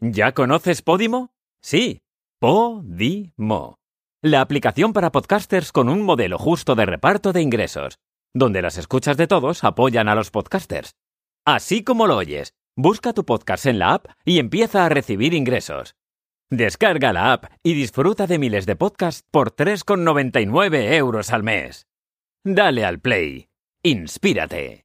¿Ya conoces Podimo? Sí, Podimo. La aplicación para podcasters con un modelo justo de reparto de ingresos, donde las escuchas de todos apoyan a los podcasters. Así como lo oyes, busca tu podcast en la app y empieza a recibir ingresos. Descarga la app y disfruta de miles de podcasts por 3,99 euros al mes. Dale al play. Inspírate.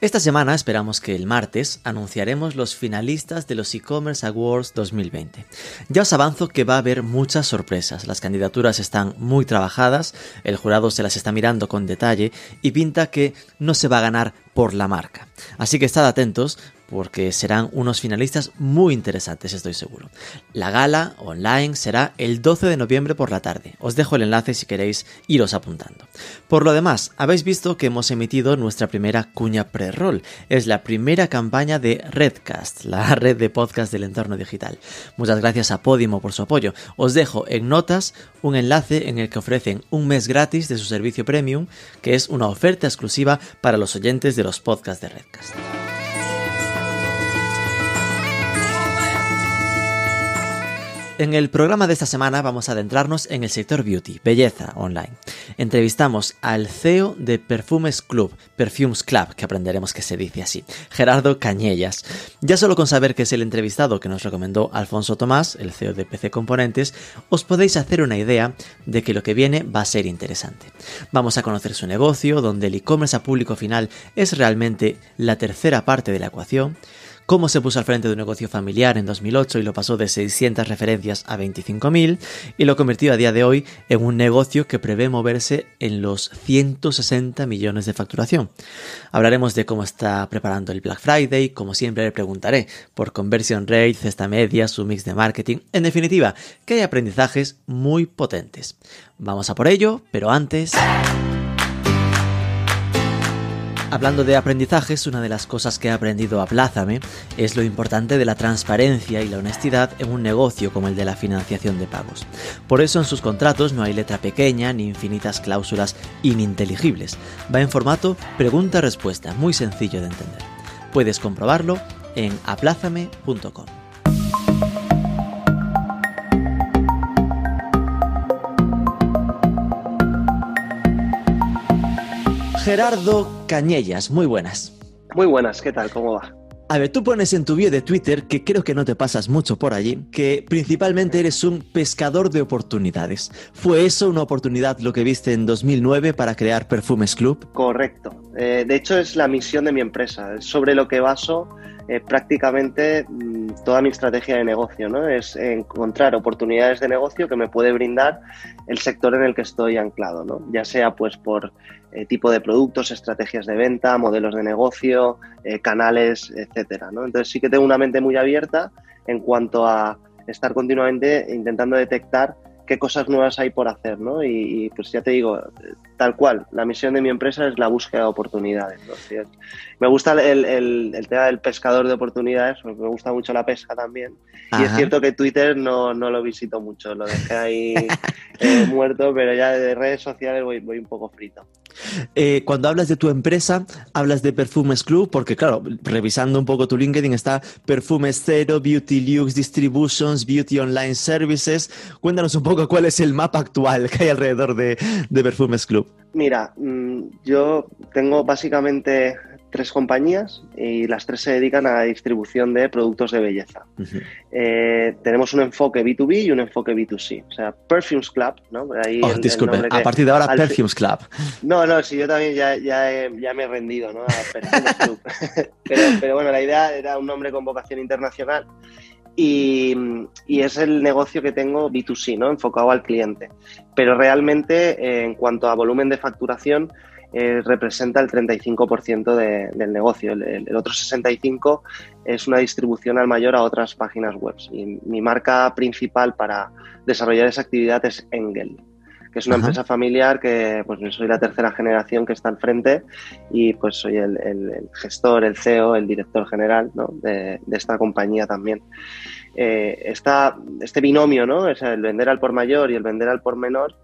Esta semana esperamos que el martes anunciaremos los finalistas de los e-commerce awards 2020. Ya os avanzo que va a haber muchas sorpresas. Las candidaturas están muy trabajadas, el jurado se las está mirando con detalle y pinta que no se va a ganar por la marca. Así que estad atentos porque serán unos finalistas muy interesantes, estoy seguro. La gala online será el 12 de noviembre por la tarde. Os dejo el enlace si queréis iros apuntando. Por lo demás, habéis visto que hemos emitido nuestra primera cuña pre-roll. Es la primera campaña de Redcast, la red de podcast del entorno digital. Muchas gracias a Podimo por su apoyo. Os dejo en notas un enlace en el que ofrecen un mes gratis de su servicio premium, que es una oferta exclusiva para los oyentes de los podcasts de Redcast. En el programa de esta semana vamos a adentrarnos en el sector beauty, belleza online. Entrevistamos al CEO de Perfumes Club, Perfumes Club, que aprenderemos que se dice así, Gerardo Cañellas. Ya solo con saber que es el entrevistado que nos recomendó Alfonso Tomás, el CEO de PC Componentes, os podéis hacer una idea de que lo que viene va a ser interesante. Vamos a conocer su negocio, donde el e-commerce a público final es realmente la tercera parte de la ecuación, cómo se puso al frente de un negocio familiar en 2008 y lo pasó de 600 referencias a 25.000 y lo convirtió a día de hoy en un negocio que prevé moverse en los 160 millones de facturación. Hablaremos de cómo está preparando el Black Friday, como siempre le preguntaré por conversion rate, cesta media, su mix de marketing, en definitiva, que hay aprendizajes muy potentes. Vamos a por ello, pero antes... Hablando de aprendizajes, una de las cosas que he aprendido a es lo importante de la transparencia y la honestidad en un negocio como el de la financiación de pagos. Por eso en sus contratos no hay letra pequeña ni infinitas cláusulas ininteligibles. Va en formato pregunta-respuesta, muy sencillo de entender. Puedes comprobarlo en aplázame.com. Gerardo Cañellas, muy buenas. Muy buenas, ¿qué tal? ¿Cómo va? A ver, tú pones en tu bio de Twitter, que creo que no te pasas mucho por allí, que principalmente eres un pescador de oportunidades. ¿Fue eso una oportunidad lo que viste en 2009 para crear Perfumes Club? Correcto. Eh, de hecho, es la misión de mi empresa. Es sobre lo que baso eh, prácticamente mm, toda mi estrategia de negocio, ¿no? Es encontrar oportunidades de negocio que me puede brindar el sector en el que estoy anclado, ¿no? Ya sea pues por eh, tipo de productos, estrategias de venta, modelos de negocio, eh, canales, etcétera, ¿no? Entonces sí que tengo una mente muy abierta en cuanto a estar continuamente intentando detectar qué cosas nuevas hay por hacer, ¿no? Y, pues ya te digo, tal cual, la misión de mi empresa es la búsqueda de oportunidades. Me gusta el, tema del pescador de oportunidades, me gusta mucho la pesca también. Y es cierto que Twitter no, lo visito mucho, lo dejé ahí eh, muerto, pero ya de redes sociales voy, voy un poco frito. Eh, cuando hablas de tu empresa, hablas de Perfumes Club, porque claro, revisando un poco tu LinkedIn está Perfumes Cero, Beauty Lux Distributions, Beauty Online Services. Cuéntanos un poco cuál es el mapa actual que hay alrededor de, de Perfumes Club. Mira, mm, yo tengo básicamente tres compañías y las tres se dedican a la distribución de productos de belleza. Eh, tenemos un enfoque B2B y un enfoque B2C. O sea, Perfumes Club, ¿no? Ahí oh, disculpe, a partir de ahora Perfumes Club. No, no, sí, yo también ya, ya, ya me he rendido, ¿no? A Perfumes Club. pero, pero bueno, la idea era un nombre con vocación internacional y, es el negocio que tengo B2C, ¿no? enfocado al cliente. Pero realmente, eh, en cuanto a volumen de facturación, eh, representa el 35% del negocio. El, otro 65% es una distribución al mayor a otras páginas web. Y mi marca principal para desarrollar esa actividad es Engel, que es una Ajá. empresa familiar que pues soy la tercera generación que está al frente y pues soy el, el- el gestor, el CEO, el director general ¿no? de, de esta compañía también. Eh, esta- este binomio, ¿no? O sea, el vender al por mayor y el vender al por menor,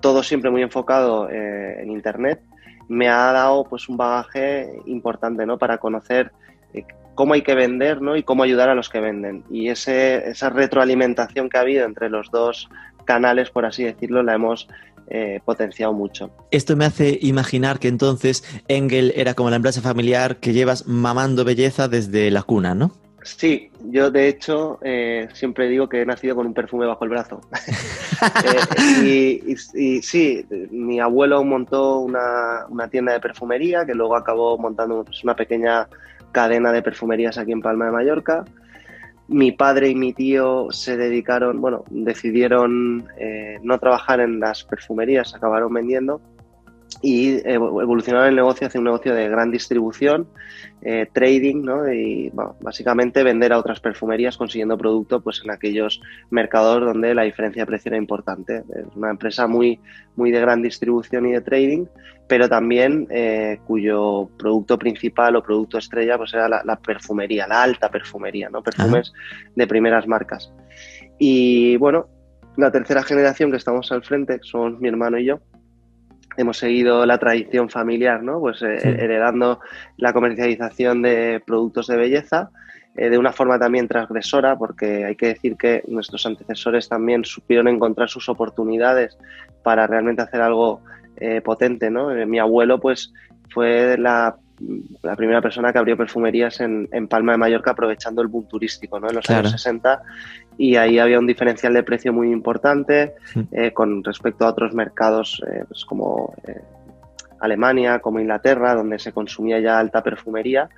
todo siempre muy enfocado eh, en Internet, me ha dado pues un bagaje importante ¿no? para conocer eh, cómo hay que vender ¿no? y cómo ayudar a los que venden. Y ese, esa retroalimentación que ha habido entre los dos canales, por así decirlo, la hemos eh, potenciado mucho. Esto me hace imaginar que entonces Engel era como la empresa familiar que llevas mamando belleza desde la cuna, ¿no? Sí, yo de hecho eh, siempre digo que he nacido con un perfume bajo el brazo. Eh, y, y- y sí, mi abuelo montó una, una tienda de perfumería que luego acabó montando pues, una pequeña cadena de perfumerías aquí en Palma de Mallorca. Mi padre y mi tío se dedicaron, bueno, decidieron eh, no trabajar en las perfumerías, acabaron vendiendo y evo- evolucionaron el negocio hacia un negocio de gran distribución, eh, trading, ¿no? Y bueno, básicamente vender a otras perfumerías consiguiendo producto pues en aquellos mercados donde la diferencia de precio era importante. Es una empresa muy, muy de gran distribución y de trading, pero también eh, cuyo producto principal o producto estrella pues era la, la perfumería, la alta perfumería, ¿no? Perfumes de primeras marcas. Y bueno, la tercera generación que estamos al frente somos mi hermano y yo. Hemos seguido la tradición familiar, ¿no? Pues eh, Sí. heredando la comercialización de productos de belleza eh, de una forma también transgresora, porque hay que decir que nuestros antecesores también supieron encontrar sus oportunidades para realmente hacer algo eh, potente, ¿no? Mi abuelo, pues, fue la, la primera persona que abrió perfumerías en, en Palma de Mallorca aprovechando el boom turístico, ¿no? En los Claro. años 60 y ahí había un diferencial de precio muy importante Mm. eh, con respecto a otros mercados eh, pues como eh, Alemania, como Inglaterra, donde se consumía ya alta perfumería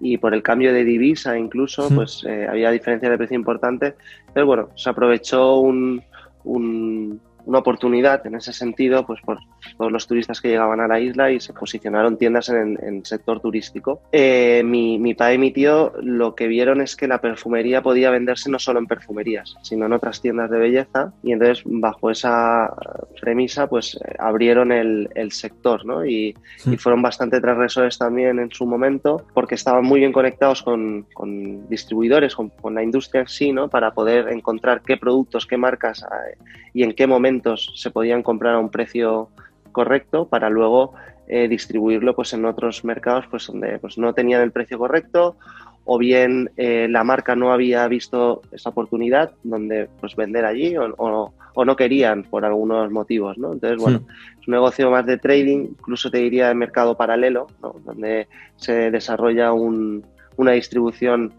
y por el cambio de divisa incluso, Mm. pues había diferencia de precio importante. Pero bueno, se aprovechó un- un- una oportunidad en ese sentido, pues por todos los turistas que llegaban a la isla y se posicionaron tiendas en, el sector turístico. Eh, mi, mi padre y mi tío lo que vieron es que la perfumería podía venderse no solo en perfumerías, sino en otras tiendas de belleza y entonces bajo esa premisa pues eh, abrieron el, el sector, ¿no? Y, y fueron bastante transgresores también en su momento porque estaban muy bien conectados con, con distribuidores, con, con la industria en sí, ¿no? Para poder encontrar qué productos, qué marcas eh, y en qué momentos se podían comprar a un precio correcto para luego eh, distribuirlo pues en otros mercados pues donde pues no tenían el precio correcto o bien eh, la marca no había visto esa oportunidad donde pues vender allí o, o- o no querían por algunos motivos, ¿no? Entonces, bueno, es un negocio más de trading, incluso te diría de mercado paralelo, ¿no? Donde se desarrolla un- una distribución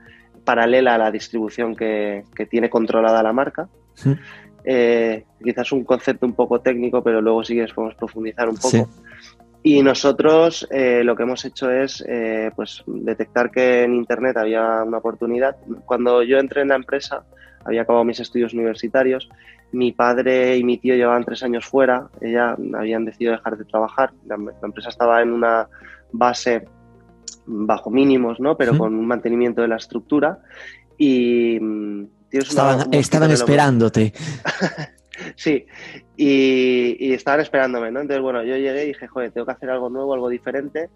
paralela a la distribución que, que tiene controlada la marca. Sí. Eh, quizás un concepto un poco técnico, pero luego sí que podemos profundizar un poco. Sí. Y nosotros eh, lo que hemos hecho es eh, pues detectar que en Internet había una oportunidad. Cuando yo entré en la empresa, había acabado mis estudios universitarios, mi padre y mi tío llevaban tres años fuera, ella habían decidido dejar de trabajar, la, la empresa estaba en una base bajo mínimos, ¿no? pero Sí. con un mantenimiento de la estructura y mm, tienes Estaban, esperándote. Sí, y, y estaban esperándome, ¿no? Entonces, bueno, yo llegué y dije, joder, tengo que hacer algo nuevo, algo diferente.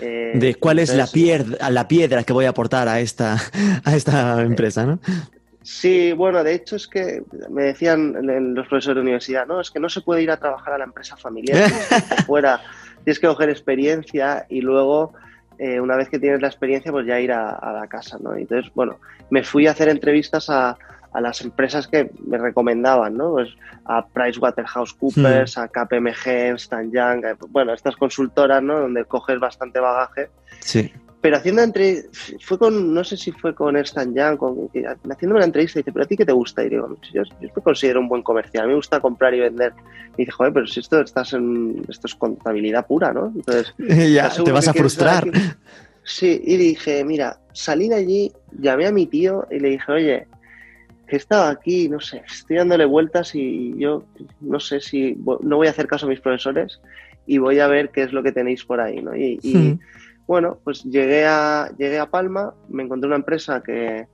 eh, De cuál es la piedra, la piedra que voy a aportar a esta, a esta empresa, ¿no? Sí, bueno, de hecho es que me decían los profesores de universidad, no, es que no se puede ir a trabajar a la empresa familiar, fuera, tienes que coger experiencia y luego, eh, una vez que tienes la experiencia, pues ya ir a, a la casa, ¿no? Entonces, bueno, me fui a hacer entrevistas a, a las empresas que me recomendaban, ¿no? Pues a PricewaterhouseCoopers, a KPMG, Ernst Young, eh, bueno, estas consultoras, ¿no? Donde coges bastante bagaje Sí. Pero haciendo entre fue con no sé si fue con Ernst Young con, haciéndome una entrevista dice pero a ti qué te gusta y digo yo, yo me considero un buen comercial me gusta comprar y vender y dice joder pero si esto estás en esto es contabilidad pura no entonces ya, ¿estás te vas a frustrar. sí y dije mira salí de allí llamé a mi tío y le dije oye que estaba aquí no sé estoy dándole vueltas y yo no sé si no voy a hacer caso a mis profesores y voy a ver qué es lo que tenéis por ahí no y, y- Mm. Bueno, pues llegué a, llegué a Palma, me encontré una empresa que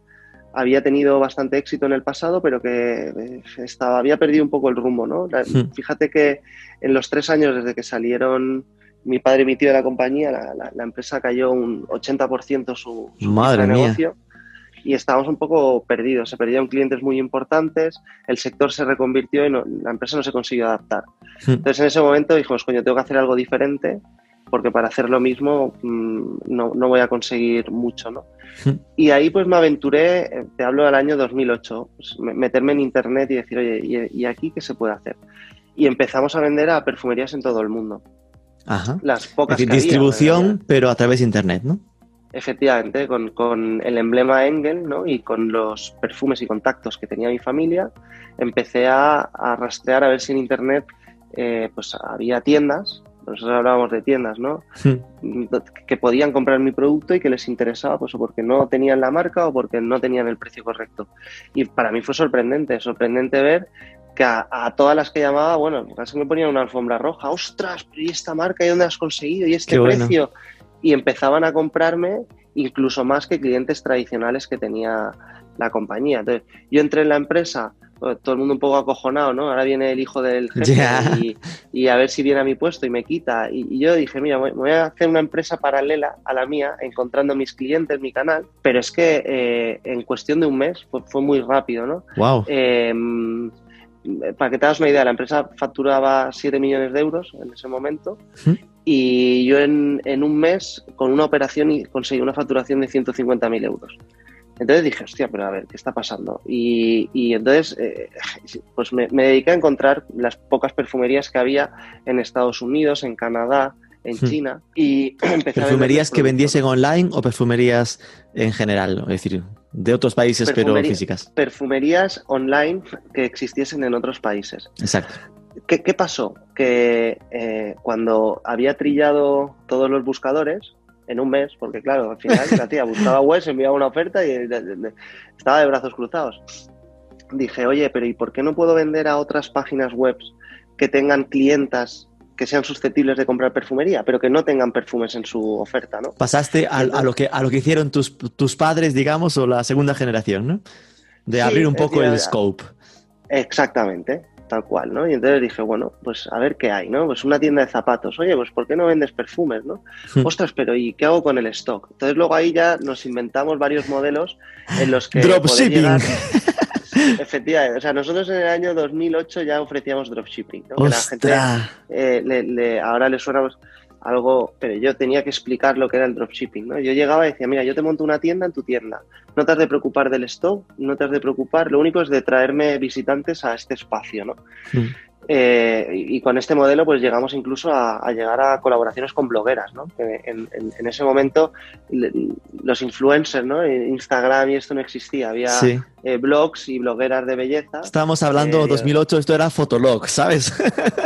había tenido bastante éxito en el pasado, pero que eh, estaba, había perdido un poco el rumbo, ¿no? La- Hmm. Fíjate que en los tres años desde que salieron mi padre y mi tío de la compañía, la, la- la empresa cayó un 80% su, su Madre mía. negocio y estábamos un poco perdidos. Se perdieron clientes muy importantes, el sector se reconvirtió y no- la empresa no se consiguió adaptar. Hmm. Entonces en ese momento dijimos, coño, tengo que hacer algo diferente porque para hacer lo mismo mm, no, no voy a conseguir mucho, ¿no? Hmm. Y ahí pues me aventuré, eh, te hablo del año 2008, pues, me- meterme en internet y decir, oye, ¿y, y aquí qué se puede hacer? Y empezamos a vender a perfumerías en todo el mundo. Ajá. Las Es pocas decir, que había, distribución, pero a través de internet, ¿no? Efectivamente, con, con el emblema Engel ¿no? y con los perfumes y contactos que tenía mi familia, empecé a, a rastrear a ver si en Internet eh, pues había tiendas, nosotros hablábamos de tiendas, ¿no? Hmm. que podían comprar mi producto y que les interesaba, pues o porque no tenían la marca o porque no tenían el precio correcto. Y para mí fue sorprendente, sorprendente ver que a, a todas las que llamaba, bueno, casi me ponían una alfombra roja, ostras, pero ¿y esta marca y dónde has conseguido? ¿Y este bueno. precio? Y empezaban a comprarme incluso más que clientes tradicionales que tenía la compañía. Entonces, yo entré en la empresa, pues, todo el mundo un poco acojonado, ¿no? Ahora viene el hijo del jefe y, y a ver si viene a mi puesto y me quita. Y, y yo dije, mira, voy, a hacer una empresa paralela a la mía, encontrando mis clientes, mi canal, pero es que eh, en cuestión de un mes fue, fue muy rápido, ¿no? Wow. Eh, para que te hagas una idea, la empresa facturaba 7 millones de euros en ese momento Ujú. y yo en, en un mes con una operación conseguí una facturación de 150.000 euros. Entonces dije, hostia, pero a ver, ¿qué está pasando? Y, y entonces, eh, pues me, me dediqué a encontrar las pocas perfumerías que había en Estados Unidos, en Canadá, en Hmm. China y empecé a ¿Perfumerías que vendiesen online o perfumerías en general? Es decir, de otros países, pero físicas. Perfumerías online que existiesen en otros países. Exacto. ¿Qué, qué pasó? Que eh, cuando había trillado todos los buscadores, en un mes, porque claro, al final la tía buscaba webs, enviaba una oferta y de- estaba de brazos cruzados. Dije, oye, pero ¿y por qué no puedo vender a otras páginas web que tengan clientas que sean susceptibles de comprar perfumería, pero que no tengan perfumes en su oferta, ¿no? Pasaste a, a lo, que, a lo que hicieron tus, tus padres, digamos, o la segunda generación, ¿no? De Sí, abrir un es poco el scope. Exactamente, tal cual, ¿no? Y entonces dije, bueno, pues a ver qué hay, ¿no? Pues una tienda de zapatos, oye, pues ¿por qué no vendes perfumes, no? Hmm. Ostras, pero ¿y qué hago con el stock? Entonces luego ahí ya nos inventamos varios modelos en los que Dropshipping. llegar- Efectivamente, o sea, nosotros en el año 2008 ya ofrecíamos dropshipping, ¿no? Que la gente eh, le- le- ahora le suena pues, algo, pero yo tenía que explicar lo que era el dropshipping, ¿no? Yo llegaba y decía, mira, yo te monto una tienda en tu tienda, no te has de preocupar del stock, no te has de preocupar, lo único es de traerme visitantes a este espacio, ¿no? Mm. Eh, y, con este modelo pues llegamos incluso a, a llegar a colaboraciones con blogueras, ¿no? Que en, en- en ese momento los influencers, ¿no? Instagram y esto no existía, había Sí. eh, blogs y blogueras de belleza. Estábamos hablando Eh, 2008, esto era Fotolog, ¿sabes?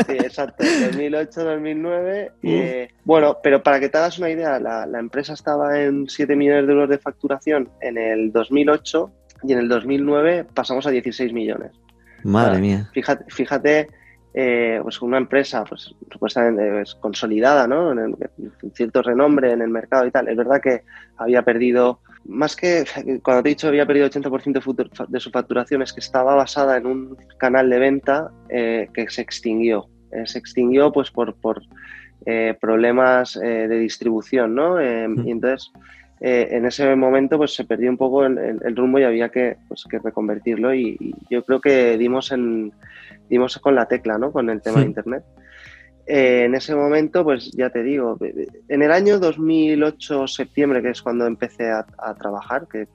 Sí, exacto, 2008, 2009. eh, bueno, pero para que te hagas una idea, la, la empresa estaba en 7 millones de euros de facturación en el 2008 y en el 2009 pasamos a 16 millones. Madre mía. Fíjate, fíjate eh, pues una empresa pues supuestamente es consolidada, ¿no? En, el- en cierto renombre en el mercado y tal. Es verdad que había perdido, más que cuando te he dicho había perdido 80% de, su facturación, es que estaba basada en un canal de venta eh, que se extinguió. Eh, se extinguió pues por, por problemas de distribución, ¿no? Mm. Y entonces eh, en ese momento pues se perdió un poco el, el- el rumbo y había que, pues, que reconvertirlo y, y yo creo que dimos en dimos con la tecla, ¿no? Con el tema Sí. de internet. Eh, en ese momento, pues ya te digo, en el año 2008, septiembre, que es cuando empecé a, a trabajar, que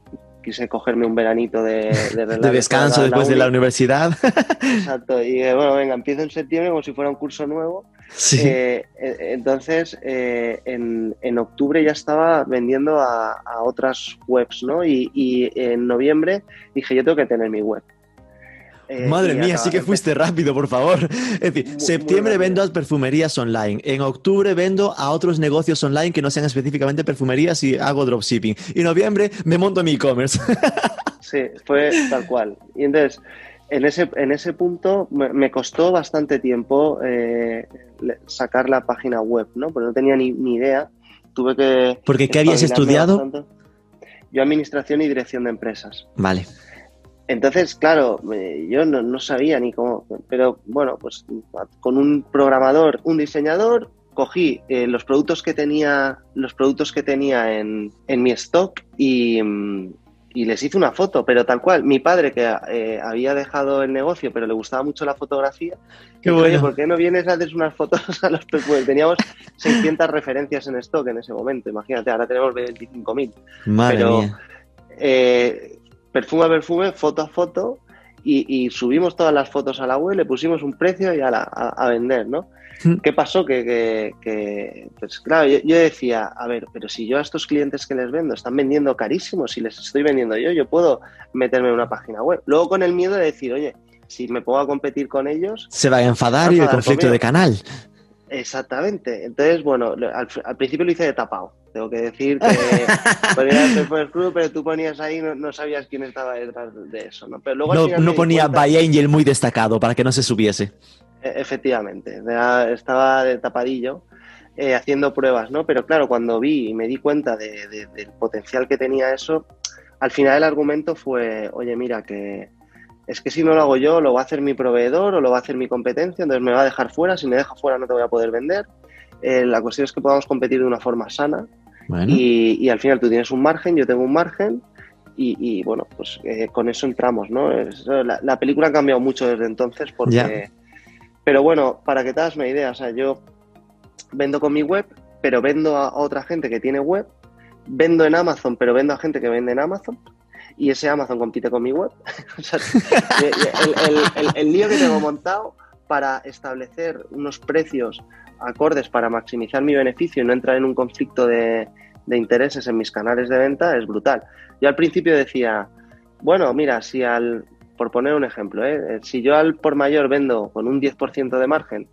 quise cogerme un veranito de, de, De descanso después de la uni. universidad. Exacto, y eh, bueno, venga, empiezo en septiembre como si fuera un curso nuevo. Sí. Eh, eh, entonces, eh, en, en octubre ya estaba vendiendo a, a otras webs, ¿no? Y, y en noviembre dije, yo tengo que tener mi web. Eh, Madre mía, sí que fuiste rápido, por favor. Es decir, Muy- muy septiembre rápido. vendo a perfumerías online. En octubre vendo a otros negocios online que no sean específicamente perfumerías y hago dropshipping. Y en noviembre me monto mi e-commerce. Sí, fue tal cual. Y entonces, en ese, en ese punto me, me costó bastante tiempo eh, sacar la página web, ¿no? Porque no tenía ni, ni idea. Tuve que. Porque ¿qué habías estudiado? bastante. yo administración y dirección de empresas. Vale. Entonces, claro, yo no, no sabía ni cómo, pero bueno, pues con un programador, un diseñador, cogí eh, los productos que tenía, los productos que tenía en, en mi stock y, mm, y les hice una foto, pero tal cual. Mi padre, que eh, había dejado el negocio, pero le gustaba mucho la fotografía, Qué dijo, "Oye, bueno. ¿por qué no vienes a hacer unas fotos a los perfumes? Teníamos 600 referencias en stock en ese momento, imagínate, ahora tenemos 25.000. Madre Pero- mía. Eh, perfume a perfume, foto a foto, y, y subimos todas las fotos a la web, le pusimos un precio y a, la- a, a vender, ¿no? ¿Qué pasó? Que, que- que, pues claro, yo, yo decía, a ver, pero si yo a estos clientes que les vendo están vendiendo carísimo, si les estoy vendiendo yo, yo puedo meterme en una página web. Luego con el miedo de decir, oye, si me pongo a competir con ellos, Se va a enfadar y el conflicto conmigo. de canal. Exactamente. Entonces, bueno, al, al principio lo hice de tapado. Tengo que decir que ponía el Club, pero tú ponías ahí, no, no sabías quién estaba detrás de eso, ¿no? Pero luego No, ponía cuenta- by Angel muy destacado para que no se subiese. E- Efectivamente, estaba de tapadillo eh, haciendo pruebas, ¿no? Pero claro, cuando vi y me di cuenta de- de- del potencial que tenía eso, al final el argumento fue, oye, mira, que es que si no lo hago yo, lo va a hacer mi proveedor o lo va a hacer mi competencia, entonces me va a dejar fuera, si me deja fuera no te voy a poder vender. Eh, la cuestión es que podamos competir de una forma sana Bueno, y, y al final tú tienes un margen, yo tengo un margen y, y, bueno, pues eh, con eso entramos, ¿no? Es- la, la película ha cambiado mucho desde entonces porque... Ya. Pero bueno, para que te hagas una idea, o sea, yo vendo con mi web, pero vendo a, otra gente que tiene web, vendo en Amazon, pero vendo a gente que vende en Amazon y ese Amazon compite con mi web. El, lío que tengo montado para establecer unos precios acordes para maximizar mi beneficio y no entrar en un conflicto de intereses en mis canales de venta es brutal. Yo al principio decía, bueno, mira, si al, por poner un ejemplo, ¿eh? si yo al por mayor vendo con un 10% de margen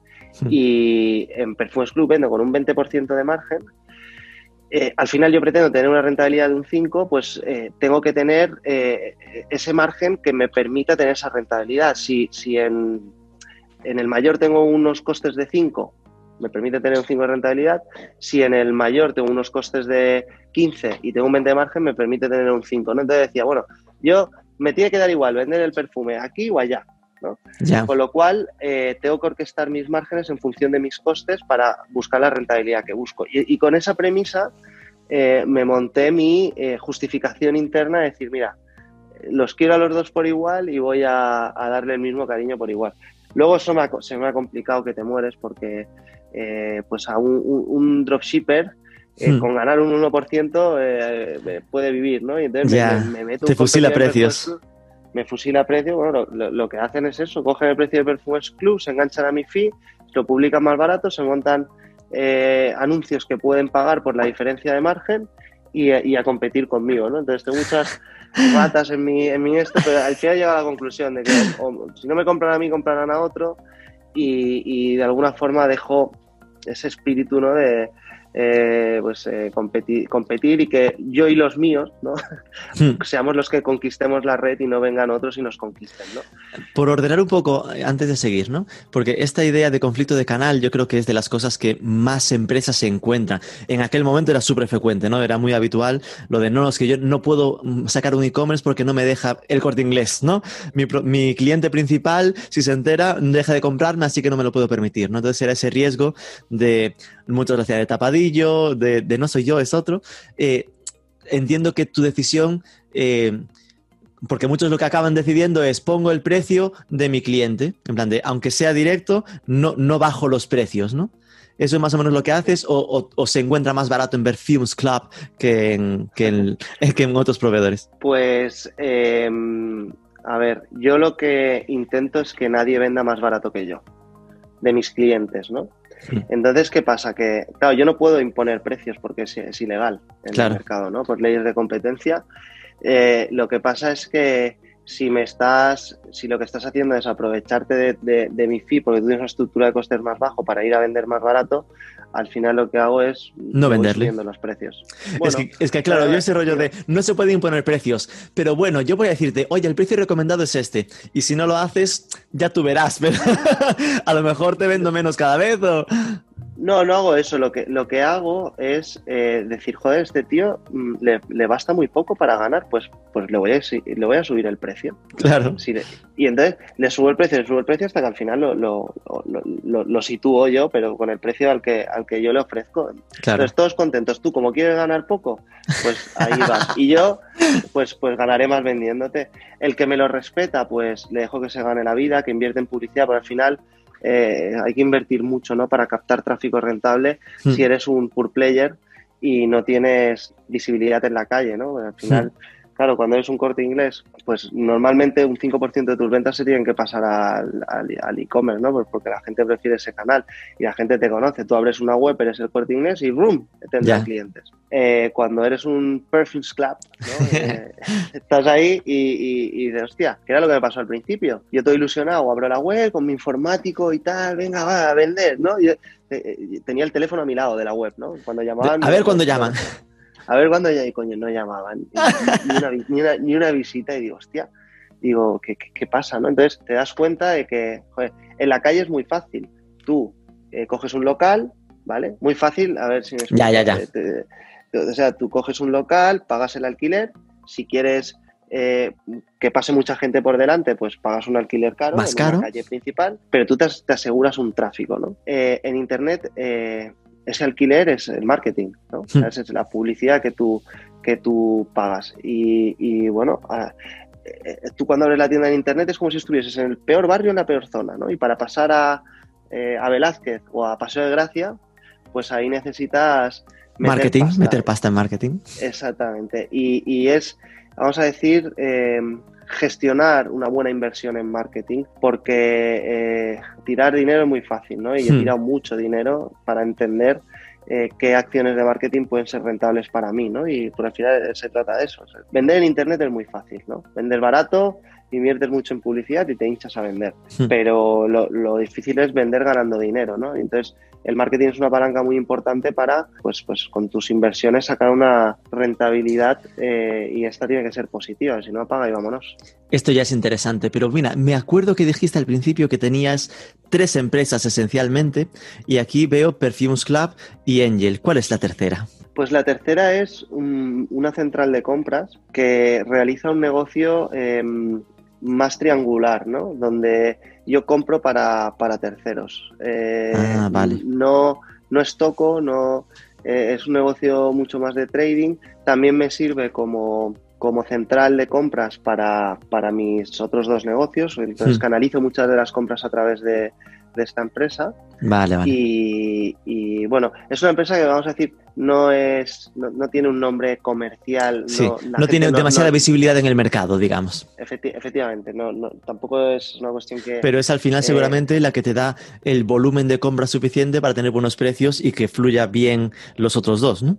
y en Perfumes Club vendo con un 20% de margen, eh, al final yo pretendo tener una rentabilidad de un 5, pues eh, tengo que tener eh, ese margen que me permita tener esa rentabilidad. Si, si en, en el mayor tengo unos costes de 5, me permite tener un 5 de rentabilidad. Si en el mayor tengo unos costes de 15 y tengo un 20 de margen, me permite tener un 5. ¿no? Entonces decía, bueno, yo me tiene que dar igual vender el perfume aquí o allá. ya. Con lo cual, eh, tengo que orquestar mis márgenes en función de mis costes para buscar la rentabilidad que busco. Y, y con esa premisa eh, me monté mi eh, justificación interna de decir, mira, los quiero a los dos por igual y voy a, a darle el mismo cariño por igual. Luego eso me ha se me ha complicado que te mueres porque pues a un, un- un dropshipper eh, Hmm. con ganar un 1% eh, puede vivir, ¿no? Y entonces me- Ya, me, me meto te un fusila precios. Club, me fusila precios, bueno, lo, que hacen es eso, cogen el precio de Perfumes Club, se enganchan a mi fee, lo publican más barato, se montan eh, anuncios que pueden pagar por la diferencia de margen y, y a competir conmigo, ¿no? Entonces tengo muchas ratas en mi, en mi esto, pero al final he llegado a la conclusión de que o- si no me compran a mí, comprarán a otro y, y de alguna forma dejo ese espíritu, ¿no? De eh, pues eh, competir, competir y que yo y los míos, ¿no? Hmm. Seamos los que conquistemos la red y no vengan otros y nos conquisten, ¿no? Por ordenar un poco, eh, antes de seguir, ¿no? Porque esta idea de conflicto de canal yo creo que es de las cosas que más empresas se encuentran. En aquel momento era súper frecuente, ¿no? Era muy habitual lo de, no, es que yo no puedo mm, sacar un e-commerce porque no me deja el corte inglés, ¿no? Mi, mi cliente principal, si se entera, deja de comprarme, así que no me lo puedo permitir, ¿no? Entonces era ese riesgo de, muchos lo hacían de tapadillo, de, de no soy yo, es otro. Eh, entiendo que tu decisión... eh, porque muchos lo que acaban decidiendo es pongo el precio de mi cliente, en plan de, aunque sea directo, no, no bajo los precios, ¿no? ¿Eso es más o menos lo que haces o, se encuentra más barato en Perfumes Club que en, que en, otros proveedores? Pues, eh, a ver, yo lo que intento es que nadie venda más barato que yo, de mis clientes, ¿no? Entonces, ¿qué pasa? Que, claro, yo no puedo imponer precios porque es, es ilegal en Claro. el mercado, ¿no? Por leyes de competencia. Eh, lo que pasa es que si me estás, si lo que estás haciendo es aprovecharte de, de- de mi fee porque tú tienes una estructura de costes más bajo para ir a vender más barato, al final lo que hago es No venderle. subiendo los precios. es, que, es que, claro, claro, yo ese rollo de no se pueden imponer precios, pero bueno, yo voy a decirte, oye, el precio recomendado es este, y si no lo haces, ya tú verás, pero a lo mejor te vendo menos cada vez o... No, no hago eso. Lo que, lo que hago es eh, decir, joder, este tío mm, le, le basta muy poco para ganar, pues, pues le, voy a, le voy a subir el precio. Claro. Le- y entonces le subo el precio, le subo el precio hasta que al final lo, lo, lo, lo- lo sitúo yo, pero con el precio al que, al que yo le ofrezco. Claro. Entonces todos contentos. Tú, como quieres ganar poco, pues ahí vas. Y yo, pues, pues ganaré más vendiéndote. El que me lo respeta, pues le dejo que se gane la vida, que invierte en publicidad, pero al final eh, hay que invertir mucho, ¿no? Para captar tráfico rentable Hmm. si eres un pure player y no tienes visibilidad en la calle, ¿no? Al final, claro, cuando eres un corte inglés, pues normalmente un 5% de tus ventas se tienen que pasar al, al- al e-commerce, ¿no? Pues porque la gente prefiere ese canal y la gente te conoce. Tú abres una web, eres el corte inglés y ¡boom! tendrás Ya. clientes. Eh, cuando eres un Perfumes Club, ¿no? Eh, estás ahí y, y, y dices, hostia, ¿qué era lo que me pasó al principio? Yo estoy ilusionado, abro la web con mi informático y tal, venga, va a vender, ¿no? Yo, eh, eh, tenía el teléfono a mi lado de la web, ¿no? Cuando llamaban... A ver cuándo llaman. A ver cuándo ya, coño, no llamaban. Ni, una, ni una- ni una visita y digo, hostia, digo, ¿qué, qué, qué pasa? ¿no? Entonces te das cuenta de que, joder, en la calle es muy fácil. Tú eh, coges un local, ¿vale? Muy fácil, a ver si me Ya, ya, ya. Eh, te- o sea, tú coges un local, pagas el alquiler, si quieres eh, que pase mucha gente por delante, pues pagas un alquiler caro Más en caro. una calle principal, pero tú te, as- te aseguras un tráfico, ¿no? Eh, en Internet, eh, ese alquiler es el marketing, ¿no? Hmm. esa es la publicidad que tú, que tú pagas. Y, y, bueno, a- eh, tú cuando abres la tienda en Internet es como si estuvieses en el peor barrio, en la peor zona, ¿no? Y para pasar a, eh, a Velázquez o a Paseo de Gracia, pues ahí necesitas... meter Marketing, pasta. meter pasta en marketing. Exactamente. Y, y es, vamos a decir, eh, gestionar una buena inversión en marketing, porque eh, tirar dinero es muy fácil, ¿no? Y he Hmm. tirado mucho dinero para entender eh, qué acciones de marketing pueden ser rentables para mí, ¿no? Y por al final se trata de eso. O sea, vender en Internet es muy fácil, ¿no? Vender barato, inviertes mucho en publicidad y te hinchas a vender. Hmm. Pero lo, lo difícil es vender ganando dinero, ¿no? Y Entonces, el marketing es una palanca muy importante para, pues, pues con tus inversiones sacar una rentabilidad eh, y esta tiene que ser positiva, si no apaga y vámonos. Esto ya es interesante, pero mira, me acuerdo que dijiste al principio que tenías tres empresas esencialmente y aquí veo Perfumes Club y Angel. ¿Cuál es la tercera? Pues la tercera es un- una central de compras que realiza un negocio eh, más triangular, ¿no? Donde yo compro para, para terceros. Eh, Ah, vale. No, no estoco, no, eh, es un negocio mucho más de trading. También me sirve como, como central de compras para, para mis otros dos negocios. Entonces canalizo muchas de las compras a través de, de esta empresa. Vale, vale. Y, y, bueno, es una empresa que vamos a decir no es no, no tiene un nombre comercial. Sí, no, no tiene no- demasiada visibilidad en el mercado, digamos. efecti- efectivamente, no, no, tampoco es una cuestión que. Pero es al final Eh, seguramente la que te da el volumen de compra suficiente para tener buenos precios y que fluya bien los otros dos, ¿no?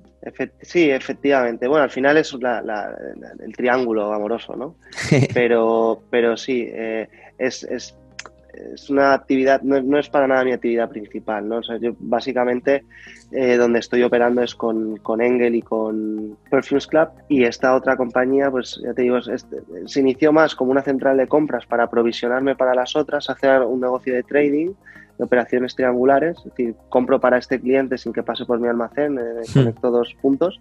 Sí, efectivamente. Bueno, al final es la- la- la- el triángulo amoroso, ¿no? Pero, pero sí, eh, es, es, es una actividad, no, no es para nada mi actividad principal, ¿no? O sea, yo básicamente eh, donde estoy operando es con, con Engel y con Perfumes Club y esta otra compañía, pues ya te digo, es- es- se inició más como una central de compras para aprovisionarme para las otras, hacer un negocio de trading, de operaciones triangulares, es decir, compro para este cliente sin que pase por mi almacén, eh, Hmm. conecto dos puntos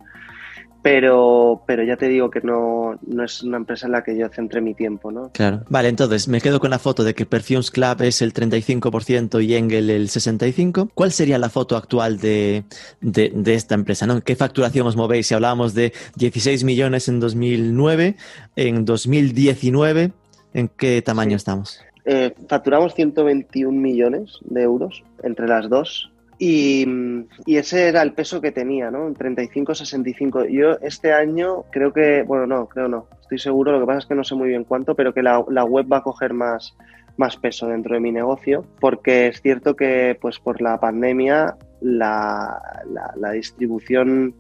pero, pero ya te digo que no, no es una empresa en la que yo centre mi tiempo, ¿no? Claro. Vale, entonces me quedo con la foto de que Perfumes Club es el 35% y Engel el 65%. ¿Cuál sería la foto actual de, de, de esta empresa? ¿no? ¿Qué facturación os movéis? Si hablábamos de 16 millones en 2009, en 2019, ¿en qué tamaño Sí. estamos? Eh, facturamos 121 millones de euros entre las dos y, ese era el peso que tenía, ¿no? 35-65. Yo este año creo que, bueno, no, creo no, estoy seguro, lo que pasa es que no sé muy bien cuánto, pero que la, web va a coger más, más peso dentro de mi negocio, porque es cierto que pues por la pandemia la, la- la distribución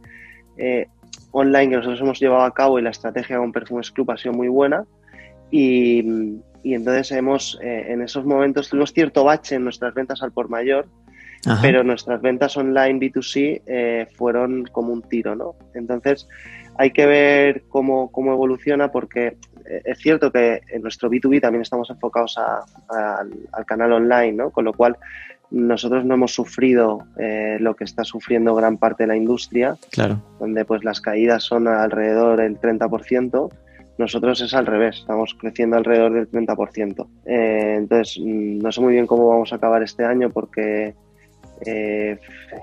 eh, online que nosotros hemos llevado a cabo y la estrategia con Perfumes Club ha sido muy buena y, y entonces hemos eh, en esos momentos tuvimos cierto bache en nuestras ventas al por mayor Ajá. pero nuestras ventas online B2C eh, fueron como un tiro, ¿no? Entonces hay que ver cómo, cómo evoluciona porque eh, es cierto que en nuestro B2B también estamos enfocados a- a- al, al canal online, ¿no? Con lo cual nosotros no hemos sufrido eh, lo que está sufriendo gran parte de la industria, Claro. donde pues las caídas son alrededor del 30%. Nosotros es al revés, estamos creciendo alrededor del 30%. Eh, entonces, mm, no sé muy bien cómo vamos a acabar este año porque eh,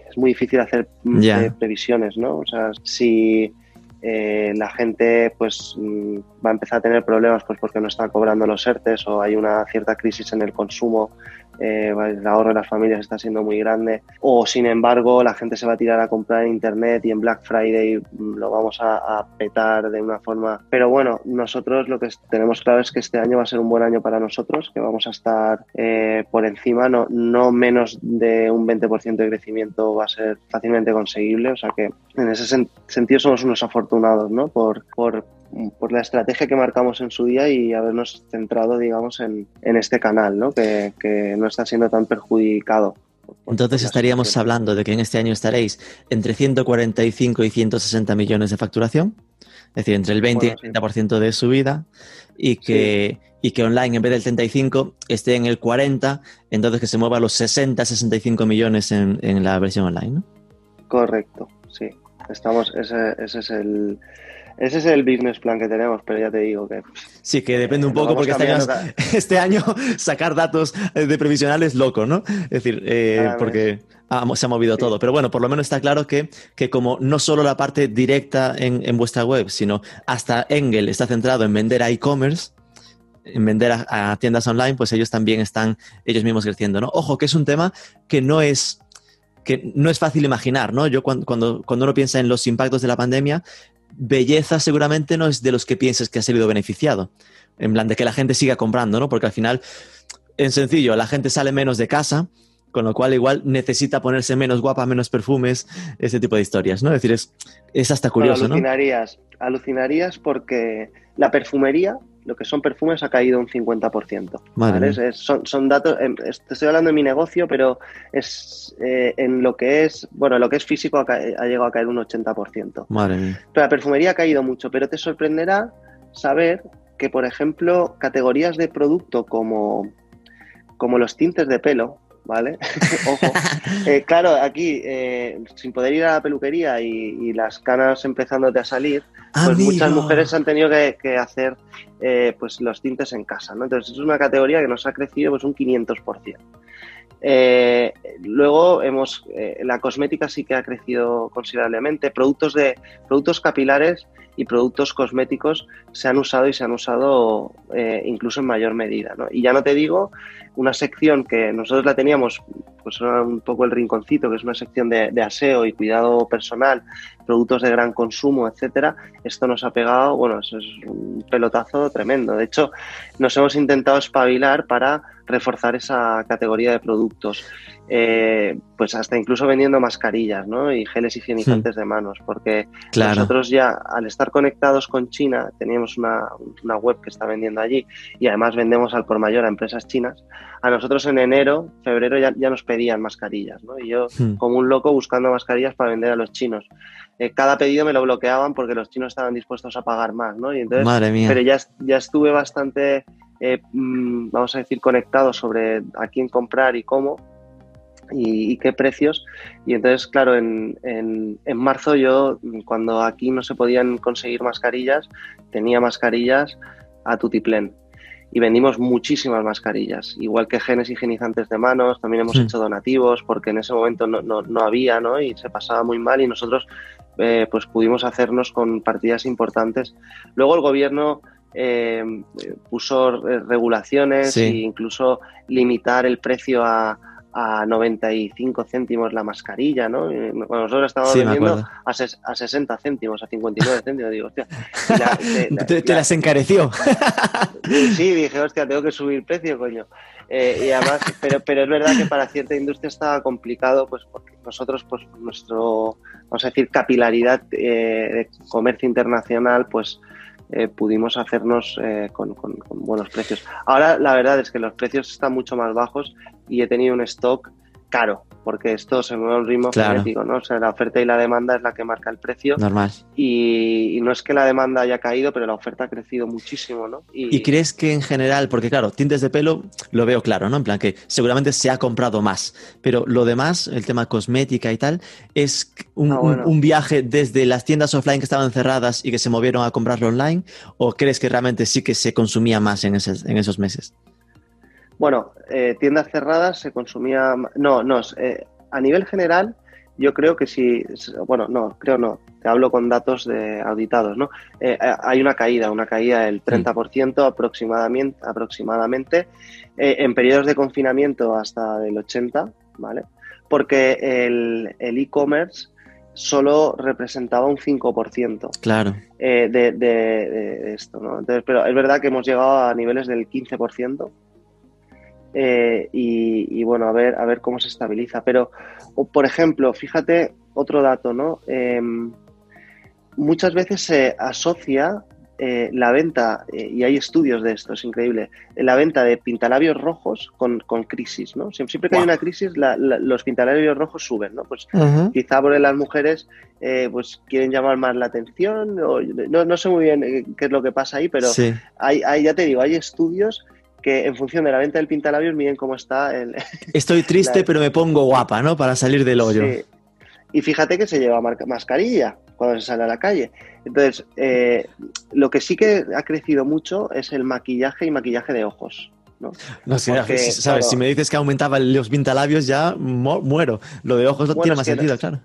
es muy difícil hacer mm, eh, previsiones, ¿no? O sea, si eh, la gente pues mm, va a empezar a tener problemas pues porque no está cobrando los ERTES o hay una cierta crisis en el consumo, eh, el ahorro de las familias está siendo muy grande, o sin embargo la gente se va a tirar a comprar en internet y en Black Friday mm, lo vamos a, a petar de una forma. Pero bueno, nosotros lo que tenemos claro es que este año va a ser un buen año para nosotros, que vamos a estar eh, por encima, no, no menos de un 20% de crecimiento va a ser fácilmente conseguible, o sea que en ese sen- sentido somos unos afortunados, ¿no? Por, por, por la estrategia que marcamos en su día y habernos centrado, digamos, en, en este canal, ¿no? Que, que no está siendo tan perjudicado. Entonces estaríamos hablando de que en este año estaréis entre 145 y 160 millones de facturación, es decir, entre el 20 Bueno, y el 30% de subida, y que, y que online en vez del 35 esté en el 40, entonces que se mueva a los 60, 65 millones en, en la versión online. ¿no? Correcto, sí. Estamos, ese, ese es el ese es el business plan que tenemos, pero ya te digo que Sí, que depende un poco, porque este año, este año sacar datos eh, de previsional es loco, ¿no? Es decir, eh, porque se ha movido Sí. todo. Pero bueno, por lo menos está claro que, que como no solo la parte directa en, en vuestra web, sino hasta Engel está centrado en vender a e-commerce, en vender a, a tiendas online, pues ellos también están ellos mismos creciendo, ¿no? Ojo, que es un tema que no es que no es fácil imaginar, ¿no? Yo cuando, cuando, cuando uno piensa en los impactos de la pandemia, belleza seguramente no es de los que pienses que ha salido beneficiado. En plan, de que la gente siga comprando, ¿no? Porque al final, en sencillo, la gente sale menos de casa, con lo cual igual necesita ponerse menos guapa, menos perfumes, ese tipo de historias, ¿no? Es decir, es, es hasta curioso, Bueno, ¿no? alucinarías, alucinarías porque la perfumería, lo que son perfumes, ha caído un 50%. Madre ¿vale? mía. Es- es- son, son datos, em, es- te estoy hablando de mi negocio, pero es eh, en lo que es, bueno, lo que es físico ha, llegado a caer un 80%. Madre mía. Pero la perfumería ha caído mucho, pero te sorprenderá saber que, por ejemplo, categorías de producto como, como los tintes de pelo, ¿vale? Ojo. Eh, claro, aquí, eh, sin poder ir a la peluquería y, y las canas empezándote a salir, pues muchas mujeres han tenido que, que hacer eh, pues los tintes en casa, ¿no? Entonces es una categoría que nos ha crecido pues un 500%. Eh, luego hemos la cosmética sí que ha crecido considerablemente. Productos de productos capilares y productos cosméticos se han usado y se han usado eh, incluso en mayor medida. Y ya no te digo una sección que nosotros la teníamos, pues era un poco el rinconcito, que es una sección de, de aseo y cuidado personal, productos de gran consumo, etcétera. Esto nos ha pegado, bueno, eso es un pelotazo tremendo. De hecho, nos hemos intentado espabilar para reforzar esa categoría de productos. Eh, pues hasta incluso vendiendo mascarillas ¿no? y geles higienizantes de manos, porque Claro. nosotros ya al estar conectados con China, teníamos una, una web que está vendiendo allí y además vendemos al por mayor a empresas chinas, a nosotros en enero, febrero ya, ya nos pedían mascarillas, ¿no? Y yo Hmm. como un loco buscando mascarillas para vender a los chinos. Eh, cada pedido me lo bloqueaban porque los chinos estaban dispuestos a pagar más, ¿no? Y entonces Madre mía. pero ya, ya estuve bastante, eh, mm, vamos a decir, conectado sobre a quién comprar y cómo y, y qué precios. Y entonces, claro, en, en, en marzo yo, cuando aquí no se podían conseguir mascarillas, tenía mascarillas a tutiplén. Y vendimos muchísimas mascarillas, igual que genes higienizantes de manos, también hemos Hmm. hecho donativos porque en ese momento no, no, no había, ¿no? Y se pasaba muy mal y nosotros eh, pues pudimos hacernos con partidas importantes. Luego el gobierno eh, puso regulaciones Sí. e incluso limitar el precio a, a 95 céntimos la mascarilla, ¿no? Y Cuando nosotros estábamos Sí, vendiendo a, ses- a 60 céntimos, a 59 céntimos, digo, hostia. la- la- Te, te la- las encareció. Sí, dije, hostia, tengo que subir precio, coño. Eh, y además, pero, pero es verdad que para cierta industria estaba complicado, pues porque nosotros, pues nuestro, vamos a decir, capilaridad eh, de comercio internacional, pues eh, pudimos hacernos eh, con, con- con buenos precios. Ahora la verdad es que los precios están mucho más bajos y he tenido un stock caro, porque esto se mueve a un ritmo Claro. frenético, ¿no? O sea, la oferta y la demanda es la que marca el precio. Normal. Y, y no es que la demanda haya caído, pero la oferta ha crecido muchísimo, ¿no? ¿Y crees que en general, porque claro, tintes de pelo lo veo claro, ¿no? En plan que seguramente se ha comprado más, pero lo demás, el tema cosmética y tal, es un, Ah, un- bueno. un viaje desde las tiendas offline que estaban cerradas y que se movieron a comprarlo online, o crees que realmente sí que se consumía más en, esos- en esos meses? Bueno, eh, tiendas cerradas se consumía. No, no. eh, a nivel general, yo creo que sí. Bueno, no, creo no. Te hablo con datos de auditados, ¿no? Eh, hay una caída, una caída del 30% aproximadamente, aproximadamente en periodos de confinamiento hasta del 80%, ¿vale? Porque el el e-commerce solo representaba un 5% Claro, eh, de, de- de esto, ¿no? Entonces, pero es verdad que hemos llegado a niveles del 15%. Eh, y, y, bueno, a ver, a ver cómo se estabiliza. Pero, o, por ejemplo, fíjate otro dato, ¿no? Eh, muchas veces se asocia eh, la venta, eh, y hay estudios de esto, es increíble, la venta de pintalabios rojos con, con crisis, ¿no? Sie- Siempre que hay una crisis, la- la- los pintalabios rojos suben, ¿no? Pues quizá porque las mujeres eh, pues quieren llamar más la atención, o, no, no sé muy bien qué es lo que pasa ahí, pero sí. hay, hay, ya te digo, hay estudios que en función de la venta del pintalabios miden cómo está el... Estoy triste, La- pero me pongo guapa, ¿no? Para salir del hoyo. Sí. Y fíjate que se lleva mascarilla cuando se sale a la calle. Entonces, eh, lo que sí que ha crecido mucho es el maquillaje y maquillaje de ojos. ¿no? No sé, Porque, ¿sabes? claro. Si me dices que aumentaba los pintalabios, ya mu- muero. Lo de ojos no Bueno, tiene más sentido, claro.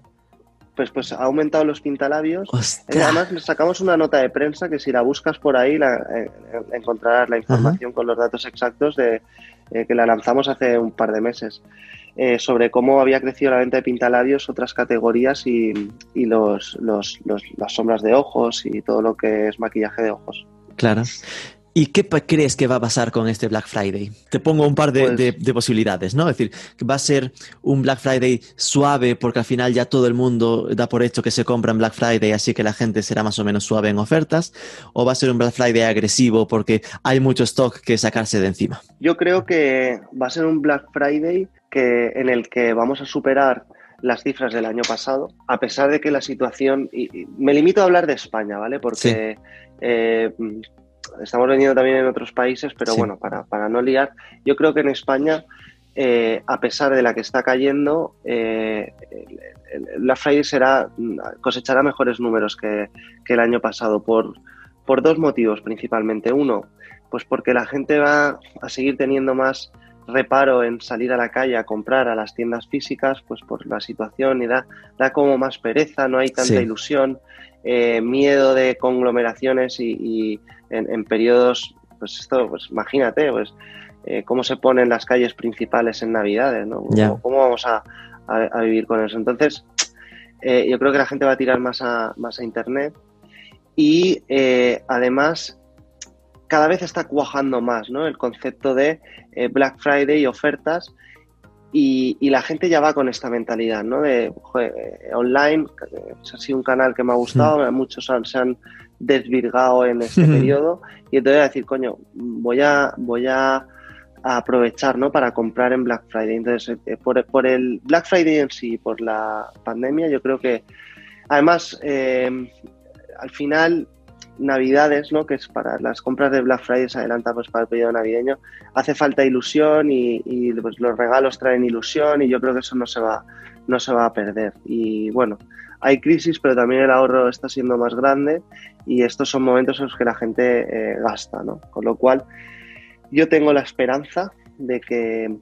Pues, pues ha aumentado los pintalabios. Hostia. Además, sacamos una nota de prensa que si la buscas por ahí la, eh, encontrarás la información con los datos exactos de eh, que la lanzamos hace un par de meses eh, sobre cómo había crecido la venta de pintalabios, otras categorías y, y los, los- los- las sombras de ojos y todo lo que es maquillaje de ojos. Claro. ¿Y qué crees que va a pasar con este Black Friday? Te pongo un par de, Pues- de- de posibilidades, ¿no? Es decir, va a ser un Black Friday suave porque al final ya todo el mundo da por hecho que se compra en Black Friday, así que la gente será más o menos suave en ofertas, o va a ser un Black Friday agresivo porque hay mucho stock que sacarse de encima. Yo creo que va a ser un Black Friday que, en el que vamos a superar las cifras del año pasado, a pesar de que la situación, y, y me limito a hablar de España, ¿vale? Porque eh, estamos vendiendo también en otros países, pero Sí. bueno, para, para no liar, yo creo que en España, eh, a pesar de la que está cayendo, eh, Black Friday será, cosechará mejores números que, que el año pasado por, por dos motivos principalmente. Uno, pues porque la gente va a seguir teniendo más reparo en salir a la calle a comprar a las tiendas físicas, pues por la situación y da, da como más pereza, no hay tanta Sí. ilusión, eh, miedo de conglomeraciones y, y en, en periodos, pues esto, pues imagínate, pues eh, cómo se ponen las calles principales en Navidades, ¿no? ¿Cómo, cómo vamos a, a- a vivir con eso? Entonces, eh, yo creo que la gente va a tirar más a, más a Internet y además cada vez está cuajando más ¿no? el concepto de Black Friday y ofertas y, y la gente ya va con esta mentalidad ¿no? de joder, eh, online, eh, ha sido un canal que me ha gustado, muchos han- se han desvirgado en este periodo y entonces voy a decir, coño, voy a, voy a a aprovechar ¿no? para comprar en Black Friday. Entonces, eh, por, por el Black Friday en sí, por la pandemia, yo creo que además eh, al final Navidades, ¿no? que es para las compras de Black Friday se adelanta pues para el periodo navideño, hace falta ilusión y, pues, los regalos traen ilusión y yo creo que eso no se va no se va a perder. Y bueno, hay crisis, pero también el ahorro está siendo más grande y estos son momentos en los que la gente eh, gasta, ¿no? Con lo cual, yo tengo la esperanza de que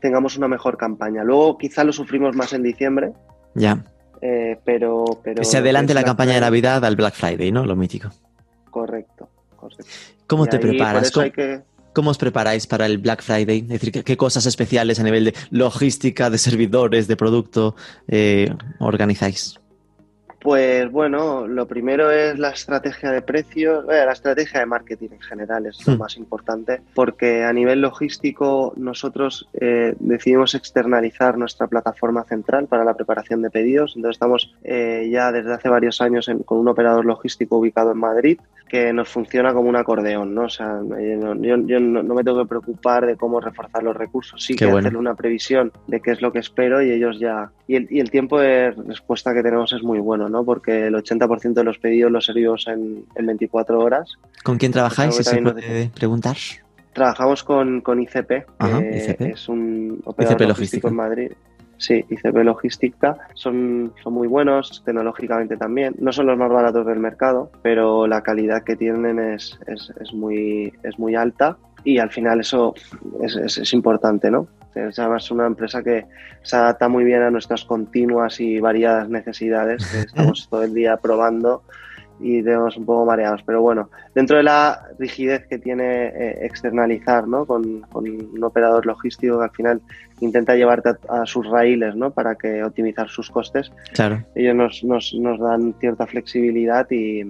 tengamos una mejor campaña. Luego quizá lo sufrimos más en diciembre, Ya. Eh, pero, pero... Que se adelante la campaña de. Navidad al Black Friday, ¿no? Lo mítico. Correcto, correcto. ¿Cómo Y te ahí, preparas? ¿Cómo, hay que- cómo os preparáis para el Black Friday? Es decir, ¿qué, qué cosas especiales a nivel de logística, de servidores, de producto eh, organizáis? Pues bueno, lo primero es la estrategia de precios, eh, la estrategia de marketing en general es lo Hmm. más importante, porque a nivel logístico nosotros eh, decidimos externalizar nuestra plataforma central para la preparación de pedidos. Entonces estamos eh, ya desde hace varios años en- con un operador logístico ubicado en Madrid que nos funciona como un acordeón, ¿no? O sea, eh, no- yo, yo no, no me tengo que preocupar de cómo reforzar los recursos, sí Qué que bueno. hacer una previsión de qué es lo que espero y ellos ya... Y el, y el tiempo de respuesta que tenemos es muy bueno, ¿no? Porque el 80% de los pedidos los servimos en, en 24 horas. ¿Con quién trabajáis? Si se puede preguntar. Trabajamos con, con ICP, que ICP. es un operador ICP logístico en Madrid. Sí, ICP Logística. Son, son muy buenos, tecnológicamente también. No son los más baratos del mercado, pero la calidad que tienen es, es, es muy, es muy alta y al final eso es, es- es importante, ¿no? Es además una empresa que se adapta muy bien a nuestras continuas y variadas necesidades, que estamos todo el día probando y tenemos un poco mareados. Pero bueno, dentro de la rigidez que tiene eh, externalizar ¿no? con, con un operador logístico que al final intenta llevarte a, a sus raíles ¿no? para que optimizar sus costes, Claro. ellos nos, nos, nos dan cierta flexibilidad y,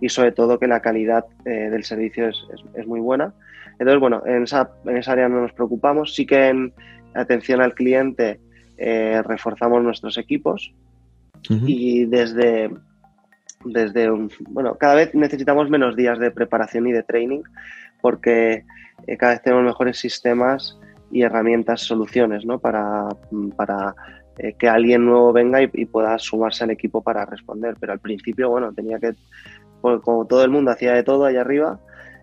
y sobre todo que la calidad eh, del servicio es, es, es muy buena. Entonces, bueno, en esa, en esa área no nos preocupamos. Sí que en atención al cliente eh, reforzamos nuestros equipos Ujú. y desde, desde un- bueno, cada vez necesitamos menos días de preparación y de training porque eh, cada vez tenemos mejores sistemas y herramientas, soluciones, ¿no? Para, para eh, que alguien nuevo venga y, y pueda sumarse al equipo para responder. Pero al principio, bueno, tenía que, pues, como todo el mundo hacía de todo allá arriba,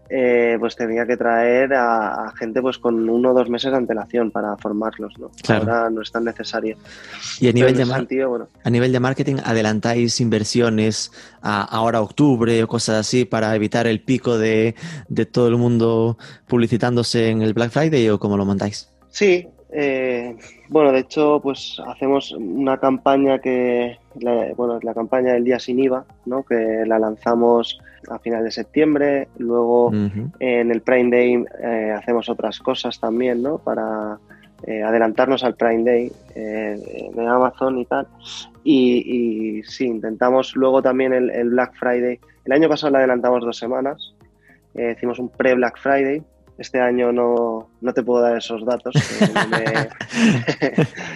eh, pues tenía que traer a, a gente pues con uno o dos meses de antelación para formarlos, ¿no? Claro. Ahora no es tan necesario. Y a nivel, de sentido, bueno, a nivel de marketing, ¿adelantáis inversiones a ahora octubre o cosas así para evitar el pico de, de todo el mundo publicitándose en el Black Friday o cómo lo montáis? Sí, eh, bueno, de hecho, pues hacemos una campaña que, la, bueno, la campaña del día sin IVA, ¿no? Que la lanzamos a final de septiembre, luego en el Prime Day eh, hacemos otras cosas también, ¿no? Para eh, adelantarnos al Prime Day eh, de Amazon y tal. Y, y sí, intentamos luego también el, el Black Friday. El año pasado le adelantamos dos semanas. Hicimos un pre-Black Friday. Este año no, no te puedo dar esos datos, que no me,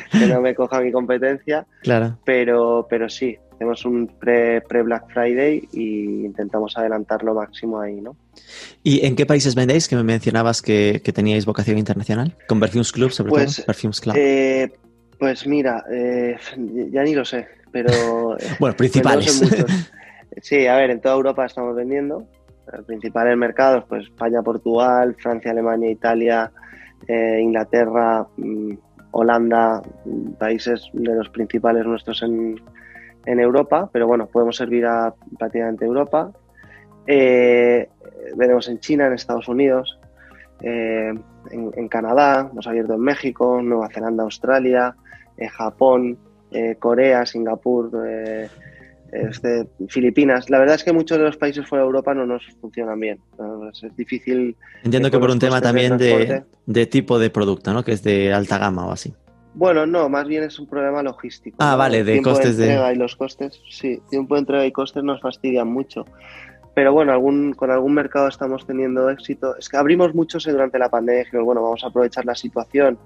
que no me coja mi competencia, Claro. pero, pero sí, hacemos un pre- pre-Black Friday y intentamos adelantar lo máximo ahí, ¿no? ¿Y en qué países vendéis? Que me mencionabas que, que teníais vocación internacional. Con Perfumes Club, sobre Pues, todo. Perfumes Club. Eh, pues mira, eh, ya ni lo sé, pero... eh, bueno, principales. Sí, a ver, en toda Europa estamos vendiendo. Los principales mercados, pues España, Portugal, Francia, Alemania, Italia, eh, Inglaterra, mm, Holanda, mm, países de los principales nuestros en, en Europa, pero bueno, podemos servir a prácticamente Europa. Eh, vendemos en China, en Estados Unidos, eh, en, en Canadá, hemos abierto en México, Nueva Zelanda, Australia, eh, Japón, eh, Corea, Singapur, este, Filipinas. La verdad es que muchos de los países fuera de Europa no nos funcionan bien. Es, difícil. Entiendo que por un tema también de, de tipo de producto, ¿no? Que es de alta gama o así. Bueno, no, más bien es un problema logístico. Ah, ¿no? vale, de tiempo costes de- entrega Y los costes, sí, tiempo de entrega y costes nos fastidian mucho. Pero bueno, algún, con algún mercado estamos teniendo éxito. Es que abrimos muchos durante la pandemia. Dijimos, bueno, vamos a aprovechar la situación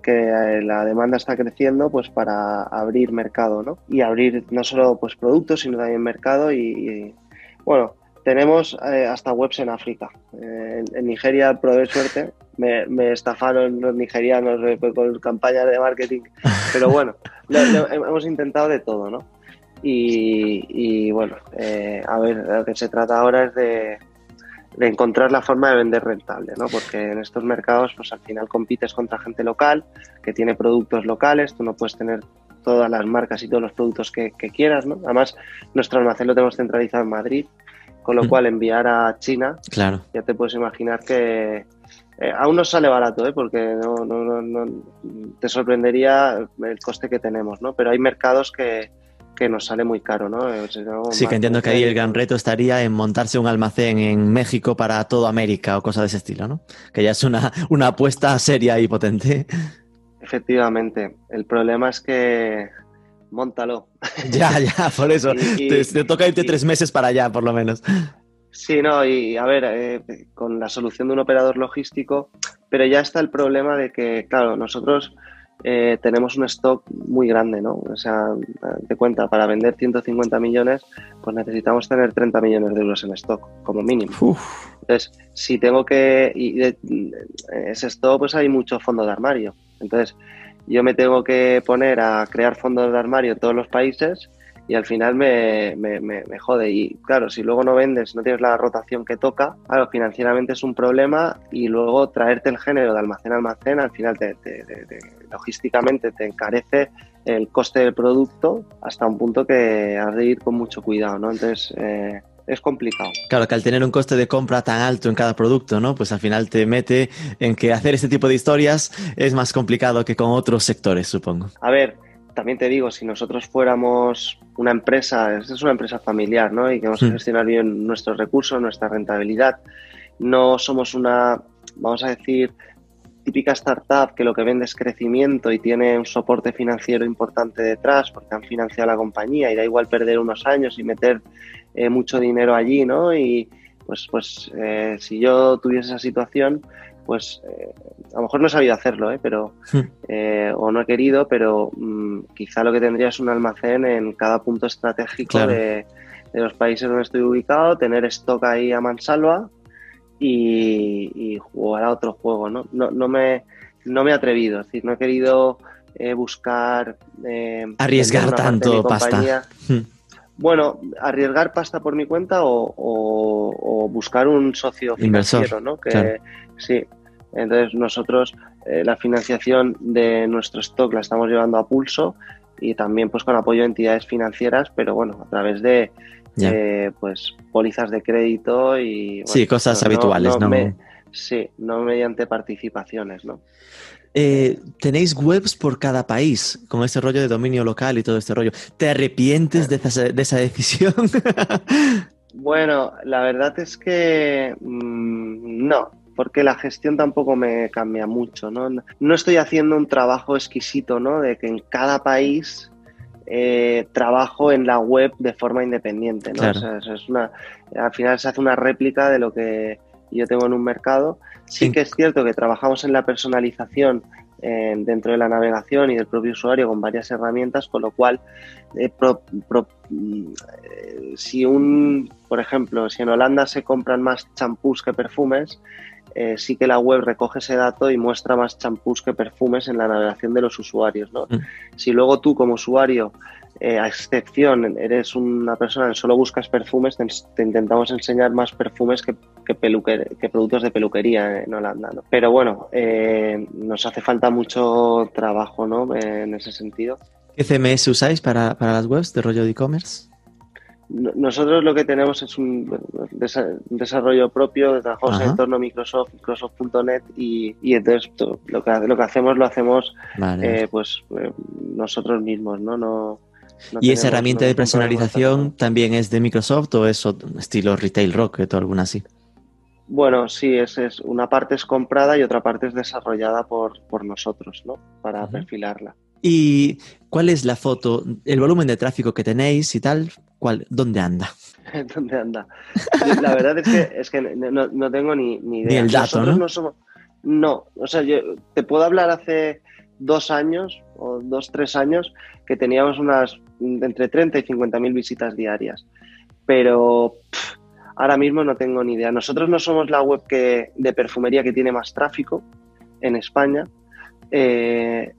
que eh, la demanda está creciendo, pues para abrir mercado, ¿no? Y abrir no solo pues productos, sino también mercado. Y, y, bueno, tenemos eh, hasta webs en África. Eh, en, en Nigeria probé suerte. Me, me estafaron los nigerianos eh, con campañas de marketing. Pero bueno, lo- lo- hemos intentado de todo, ¿no? Y, y, bueno, eh, a ver, lo que se trata ahora es de, de encontrar la forma de vender rentable, ¿no? Porque en estos mercados, pues al final compites contra gente local que tiene productos locales, tú no puedes tener todas las marcas y todos los productos que, que quieras, ¿no? Además, nuestro almacén lo tenemos centralizado en Madrid, con lo Mm. cual enviar a China, Claro. ya te puedes imaginar que eh, aún nos sale barato, ¿eh? porque no, no, no, no- te sorprendería el coste que tenemos, ¿no? Pero hay mercados que, que nos sale muy caro, ¿no? Eh, no, Sí, que entiendo que ahí el gran reto estaría en montarse un almacén en México para toda América o cosas de ese estilo, ¿no? Que ya es una, una apuesta seria y potente. Efectivamente. El problema es que montalo. Ya, ya, por eso. Y- y- te, te toca irte y- tres meses para allá, por lo menos. Sí, no, y a ver, eh, con la solución de un operador logístico, pero ya está el problema de que, claro, nosotros eh, tenemos un stock muy grande, ¿no? O sea, te cuenta, para vender 150 millones, pues necesitamos tener 30 millones de euros en stock, como mínimo. Uf, Entonces, si tengo que, y de, en ese stock, pues hay mucho fondo de armario. Entonces, yo me tengo que poner a crear fondos de armario en todos los países y al final me, me, me- me jode. Y claro, si luego no vendes, no tienes la rotación que toca, claro, financieramente es un problema y luego traerte el género de almacén a almacén, al final te, te- te- te- logísticamente te encarece el coste del producto hasta un punto que has de ir con mucho cuidado, ¿no? Entonces, eh, es complicado. Claro, que al tener un coste de compra tan alto en cada producto, ¿no? Pues al final te mete en que hacer este tipo de historias es más complicado que con otros sectores, supongo. A ver, también te digo, si nosotros fuéramos una empresa, es una empresa familiar, ¿no? Y que vamos a Mm. gestionar bien nuestros recursos, nuestra rentabilidad. No somos una, vamos a decir, típica startup que lo que vende es crecimiento y tiene un soporte financiero importante detrás porque han financiado la compañía y da igual perder unos años y meter eh, mucho dinero allí, ¿no? Y pues, pues eh, si yo tuviese esa situación, pues eh, a lo mejor no he sabido hacerlo, ¿eh? Pero Hmm. eh, o no he querido, pero mm, quizá lo que tendría es un almacén en cada punto estratégico Claro. de, de los países donde estoy ubicado, tener stock ahí a mansalva y, y jugar a otro juego, ¿no? No, no, me, no me he atrevido, es decir, no he querido eh, buscar... eh, Arriesgar tanto pasta. Bueno, arriesgar pasta por mi cuenta o, o- o buscar un socio Inversor, financiero, ¿no? Que, claro. Sí. Entonces nosotros eh, la financiación de nuestro stock la estamos llevando a pulso y también pues con apoyo de entidades financieras, pero bueno, a través de eh, pues pólizas de crédito y bueno, Sí, cosas no- habituales, ¿no? me- sí, no mediante participaciones, ¿no? Eh, tenéis webs por cada país, con ese rollo de dominio local y todo este rollo. ¿Te arrepientes de esa, de esa decisión? Bueno, la verdad es que mm, no, porque la gestión tampoco me cambia mucho, ¿no? No estoy haciendo un trabajo exquisito, ¿no? De que en cada país eh, trabajo en la web de forma independiente, ¿no? Claro. O sea, es una, al final se hace una réplica de lo que yo tengo en un mercado. Sí que es cierto que trabajamos en la personalización eh, dentro de la navegación y del propio usuario con varias herramientas, con lo cual eh, pro- pro- eh, si un, por ejemplo, si en Holanda se compran más champús que perfumes, eh, sí que la web recoge ese dato y muestra más champús que perfumes en la navegación de los usuarios. ¿no? Mm. Si luego tú como usuario, eh, a excepción, eres una persona que solo buscas perfumes, te, te intentamos enseñar más perfumes que, que, peluque- que productos de peluquería en Holanda. ¿no? Pero bueno, eh, nos hace falta mucho trabajo ¿no? en ese sentido. ¿Qué CMS usáis para, para las webs de rollo de e-commerce? No- Nosotros lo que tenemos es un desa- un desarrollo propio, trabajamos en Ajá. entorno Microsoft, Microsoft.net y, y entonces to- lo que, lo que hacemos lo hacemos Vale. eh, pues eh, nosotros mismos, ¿no? no, no ¿Y esa herramienta no de personalización también es de Microsoft o es estilo Retail Rocket o alguna así? Bueno, sí, es, es una parte es comprada y otra parte es desarrollada por, por nosotros, ¿no? Para perfilarla. ¿Y cuál es la foto, el volumen de tráfico que tenéis y tal? ¿Cuál, ¿Dónde anda? ¿Dónde anda? La verdad es que, es que no, no tengo ni, ni idea. Ni el dato, Nosotros ¿no? somos. No, o sea, yo te puedo hablar hace dos años o dos, tres años que teníamos unas entre 30 y 50 mil visitas diarias. Pero pff, ahora mismo no tengo ni idea. Nosotros no somos la web que, de perfumería que tiene más tráfico en España. eh,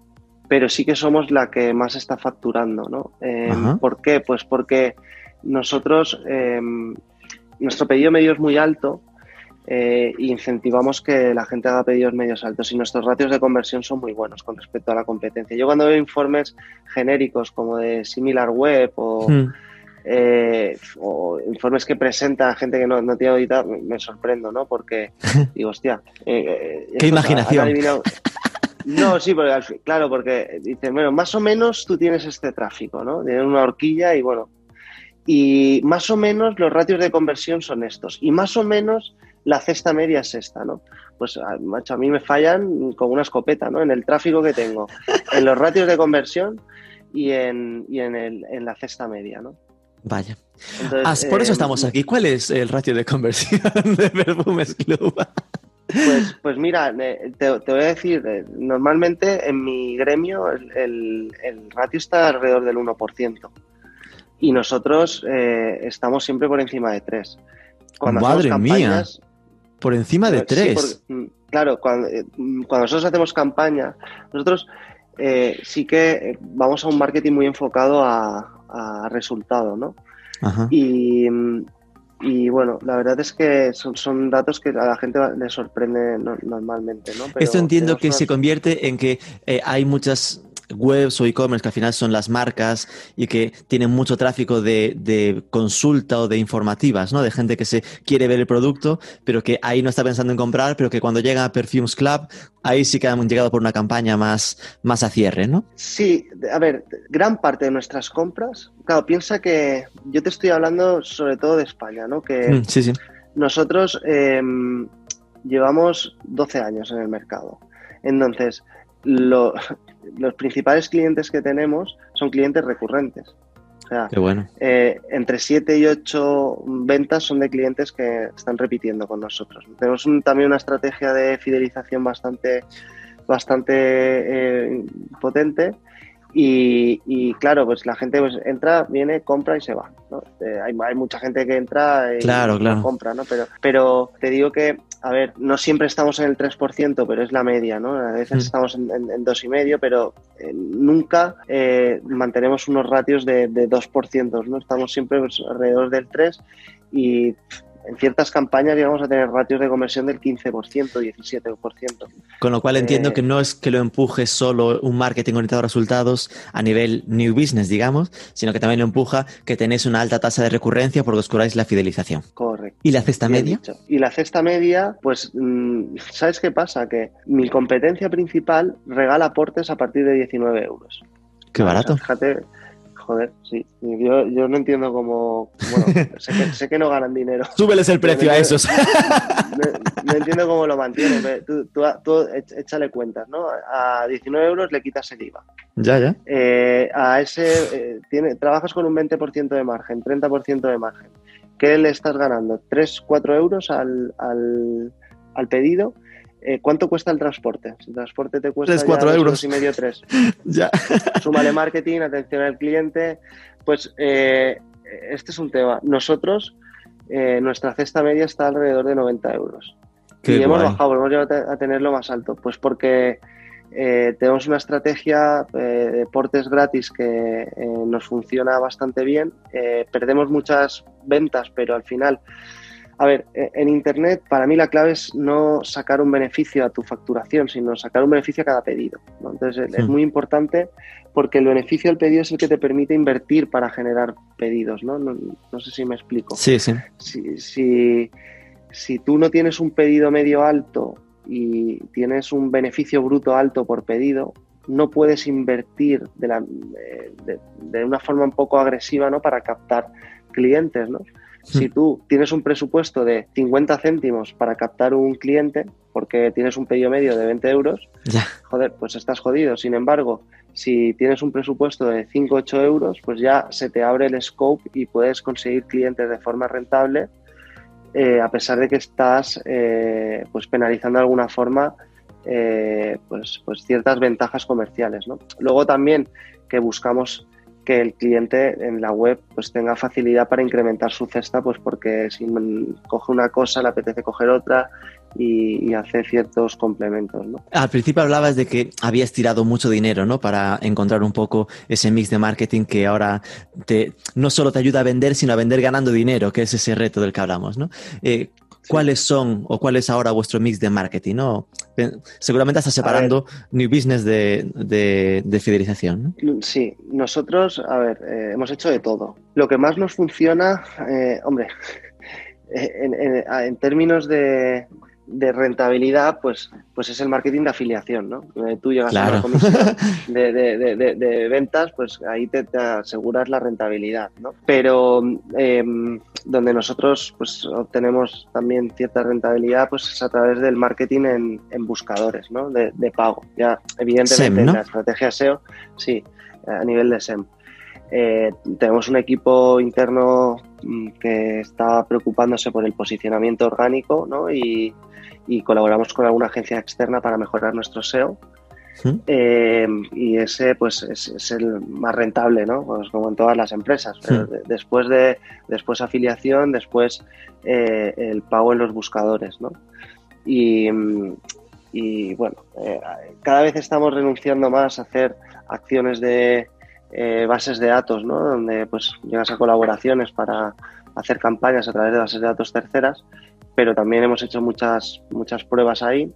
pero sí que somos la que más está facturando, ¿no? Eh. ¿Por qué? Pues porque nosotros, eh, nuestro pedido medio es muy alto eh, incentivamos que la gente haga pedidos medios altos y nuestros ratios de conversión son muy buenos con respecto a la competencia. Yo cuando veo informes genéricos como de Similar Web o, Hmm. eh, o informes que presenta gente que no, no tiene auditado, me, sorprendo, ¿no? Porque digo, hostia, eh, eh, han imaginación. No, sí, porque claro, porque dicen, bueno, más o menos tú tienes este tráfico, ¿no? Tienes una horquilla y bueno, y más o menos los ratios de conversión son estos, y más o menos la cesta media es esta, ¿no? Pues, a- macho, a mí me fallan con una escopeta, ¿no? En el tráfico que tengo, en los ratios de conversión, y en, y en, el, en la cesta media, ¿no? Vaya. Entonces, Ah, por eso eh, estamos aquí. ¿Cuál es el ratio de conversión de Perfumes Club? Pues, pues mira, eh, te, te voy a decir, eh, normalmente en mi gremio el, el- el ratio está alrededor del 1%. Y nosotros eh, estamos siempre por encima de 3. Madre mía, Por encima de Sí, tres. porque, mm, claro, cuando, eh, mm, cuando nosotros hacemos campaña, nosotros eh, sí que eh, vamos a un marketing muy enfocado a, a resultado, ¿no? Ajá. Y, mm, y bueno, la verdad es que son, son datos que a la gente le sorprende no- normalmente, ¿no? Pero Esto entiendo que se convierte en que eh, hay muchas webs o e-commerce que al final son las marcas y que tienen mucho tráfico de, de consulta o de informativas, ¿no? De gente que se quiere ver el producto, pero que ahí no está pensando en comprar, pero que cuando llega a Perfumes Club, ahí sí que han llegado por una campaña más, más a cierre, ¿no? Sí, a ver, gran parte de nuestras compras, claro, piensa que yo te estoy hablando sobre todo de España, ¿no? Que Mm, sí, sí. nosotros eh, llevamos 12 años en el mercado. Entonces, lo- los principales clientes que tenemos son clientes recurrentes. O sea, Qué bueno. eh, entre 7 y 8 ventas son de clientes que están repitiendo con nosotros. Tenemos un- también una estrategia de fidelización bastante, bastante eh, potente y, y, claro, pues la gente pues, entra, viene, compra y se va. ¿no? Eh, hay, hay mucha gente que entra y Claro, claro. compra, ¿no? Pero, pero te digo que, a ver, no siempre estamos en el 3%, pero es la media, ¿no? A veces Mm. estamos en, en, en 2,5%, pero eh, nunca eh, mantenemos unos ratios de, de 2%, ¿no? Estamos siempre pues, alrededor del 3% y en ciertas campañas llegamos a tener ratios de conversión del 15%, 17%. Con lo cual entiendo Eh, que no es que lo empuje solo un marketing orientado a resultados a nivel new business, digamos, sino que también lo empuja que tenéis una alta tasa de recurrencia porque os curáis la fidelización. Correcto. ¿Y la cesta media? dicho. Y la cesta media, pues, mm, ¿sabes qué pasa? Que mi competencia principal regala aportes a partir de 19 euros. Qué O sea, barato. fíjate, joder, sí. Yo, yo no entiendo cómo. Bueno, sé que, sé que no ganan dinero. Súbeles el precio a esos. No, no entiendo cómo lo mantienen. Tú, tú, tú échale cuentas, ¿no? A 19 euros le quitas el IVA. ya, ya. Eh, a ese eh, tiene, trabajas con un 20% de margen, 30% de margen. ¿Qué le estás ganando? ¿3, 4 euros al, al, al pedido? Eh, ¿Cuánto cuesta el transporte? Si el transporte te cuesta Tres, ya cuatro dos euros. y medio, tres. Ya. Súmale marketing, atención al cliente. Pues eh, este es un tema. Nosotros, eh, nuestra cesta media está alrededor de 90 euros. Qué y hemos bajado, hemos llegado a tenerlo más alto. Pues porque tenemos una estrategia de portes gratis que nos funciona bastante bien. Perdemos muchas ventas, pero al final, a ver, eh, en Internet para mí la clave es no sacar un beneficio a tu facturación, sino sacar un beneficio a cada pedido. ¿no? Entonces es Hmm. muy importante porque el beneficio del pedido es el que te permite invertir para generar pedidos. No, no, no sé si me explico Sí, sí. si, si, si tú no tienes un pedido medio alto y tienes un beneficio bruto alto por pedido, no puedes invertir de, la, eh, de, de una forma un poco agresiva ¿no? para captar clientes. ¿no? Si tú tienes un presupuesto de 50 céntimos para captar un cliente, porque tienes un pedido medio de 20 euros, Ya. joder, pues estás jodido. Sin embargo, si tienes un presupuesto de 5 8 euros, pues ya se te abre el scope y puedes conseguir clientes de forma rentable, eh, a pesar de que estás eh, pues penalizando de alguna forma eh, pues, pues ciertas ventajas comerciales. ¿no? Luego también que buscamos que el cliente en la web pues tenga facilidad para incrementar su cesta, pues porque si coge una cosa le apetece coger otra y, y hace ciertos complementos, ¿no? Al principio hablabas de que habías tirado mucho dinero, ¿no? Para encontrar un poco ese mix de marketing que ahora te, no solo te ayuda a vender, sino a vender ganando dinero, que es ese reto del que hablamos, ¿no? Eh, ¿Cuáles son o cuál es ahora vuestro mix de marketing? ¿no? Seguramente estás separando new business de, de- de fidelización. ¿no? Sí, nosotros, a ver, eh, hemos hecho de todo. Lo que más nos funciona, eh, hombre, en, en- en términos de, de rentabilidad, pues, pues es el marketing de afiliación, ¿no? Eh, tú llegas a una comisión de, de- de- de- de ventas, pues ahí te, te aseguras la rentabilidad, ¿no? Pero eh, donde nosotros pues obtenemos también cierta rentabilidad, pues es a través del marketing en, en buscadores, ¿no? De, pago. Ya, evidentemente, SEM, la estrategia SEO, sí. a nivel de SEM. Eh, tenemos un equipo interno mm, que está preocupándose por el posicionamiento orgánico ¿no? y, y colaboramos con alguna agencia externa para mejorar nuestro SEO. Eh, y ese pues es, es el más rentable, ¿no? Pues como en todas las empresas. Después de después afiliación, después eh, el pago en los buscadores, ¿no? Y, y, bueno, eh, cada vez estamos renunciando más a hacer acciones de bases de datos, ¿no? Donde pues llegas a colaboraciones para hacer campañas a través de bases de datos terceras, pero también hemos hecho muchas muchas pruebas ahí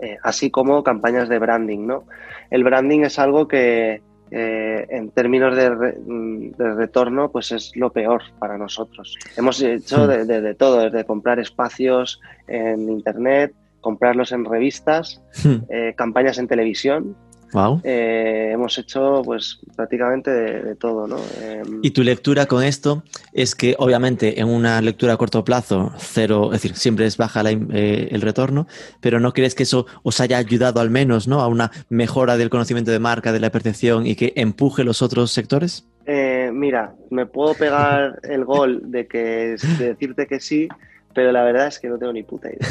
eh, así como campañas de branding, ¿no? El branding es algo que eh, en términos de, re- mm, de retorno, pues es lo peor para nosotros. Hemos hecho Hmm. de, de- de todo, desde comprar espacios en internet, comprarlos en revistas, Hmm. eh, campañas en televisión. Wow. eh, hemos hecho, pues, prácticamente de, de todo, ¿no? Eh, Y tu lectura con esto es que, obviamente, en una lectura a corto plazo, cero, es decir, siempre es baja la eh, el retorno, pero ¿no crees que eso os haya ayudado al menos ¿no? a una mejora del conocimiento de marca, de la percepción y que empuje los otros sectores? Eh, mira, me puedo pegar el gol de que de decirte que sí, pero la verdad es que no tengo ni puta idea.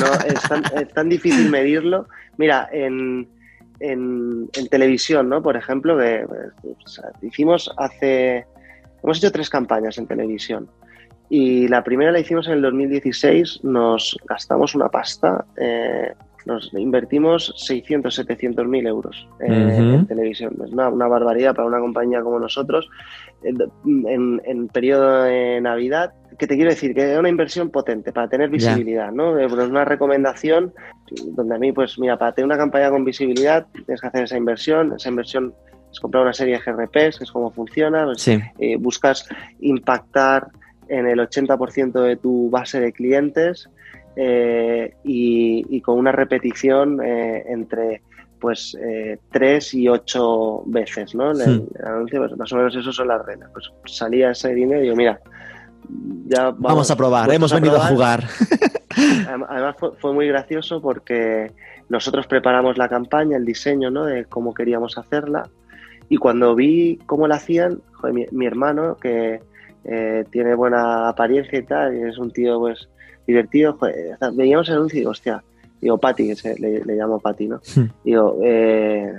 no- es, tan, es tan difícil medirlo. Mira, en, en, en televisión, ¿no? Por ejemplo, que o sea, hicimos hace. Hemos hecho tres campañas en televisión. Y la primera la hicimos en el 2016, nos gastamos una pasta, eh, nos invertimos 600, 700 mil euros eh, Ujú. en televisión. Es una, una barbaridad para una compañía como nosotros. En, en- en periodo de Navidad, que te quiero decir que es una inversión potente para tener visibilidad, ¿no? Es una recomendación donde a mí, pues mira, para tener una campaña con visibilidad tienes que hacer esa inversión. Esa inversión es comprar una serie de GRPs, que es cómo funciona. pues, Sí. eh, buscas impactar en el 80% de tu base de clientes eh, y, y con una repetición eh, entre pues eh, tres y ocho veces, ¿no? El, Hmm. el anuncio, pues, más o menos eso son las reglas. Pues salía ese dinero y digo, mira, ya vamos, Vamos, a probar, hemos venido a jugar. Adem- Además fue, fue muy gracioso porque nosotros preparamos la campaña, el diseño, ¿no? De cómo queríamos hacerla. Y cuando vi cómo la hacían, joder, mi, mi hermano, que eh, tiene buena apariencia y tal, y es un tío pues divertido, joder, veíamos el anuncio y digo, hostia, digo, Pati, que se, le, le llamo Pati, ¿no? Hmm. Digo, eh,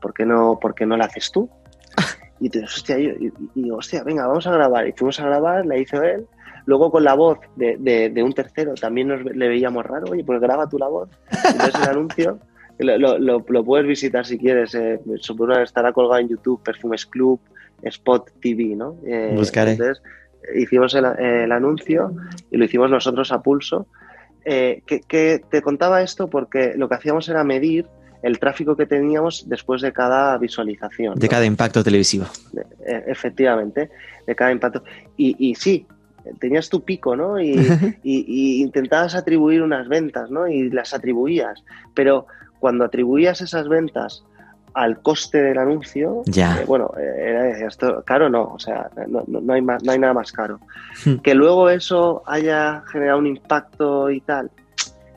¿por, qué no, ¿por qué no la haces tú? Y te hostia, y, y- y hostia, venga, vamos a grabar. Y fuimos a grabar, la hizo él. Luego con la voz de, de- de un tercero también nos le veíamos raro, oye, pues graba tú la voz. Entonces el anuncio lo, lo- lo- lo puedes visitar si quieres. Eh, supongo estará colgado en YouTube, Perfumes Club, Spot TV, ¿no? Eh, Buscaré. Entonces hicimos el, el anuncio y lo hicimos nosotros a pulso. Eh, que, que te contaba esto porque lo que hacíamos era medir el tráfico que teníamos después de cada visualización. De ¿no? cada impacto televisivo. De- e- efectivamente, de cada impacto. Y, y sí, tenías tu pico, ¿no? Y, y- y intentabas atribuir unas ventas, ¿no? Y las atribuías. Pero cuando atribuías esas ventas al coste del anuncio, Ya. eh, bueno, eh, era esto, caro no, o sea, no, no- no hay más, no hay nada más caro. Hmm. Que luego eso haya generado un impacto y tal,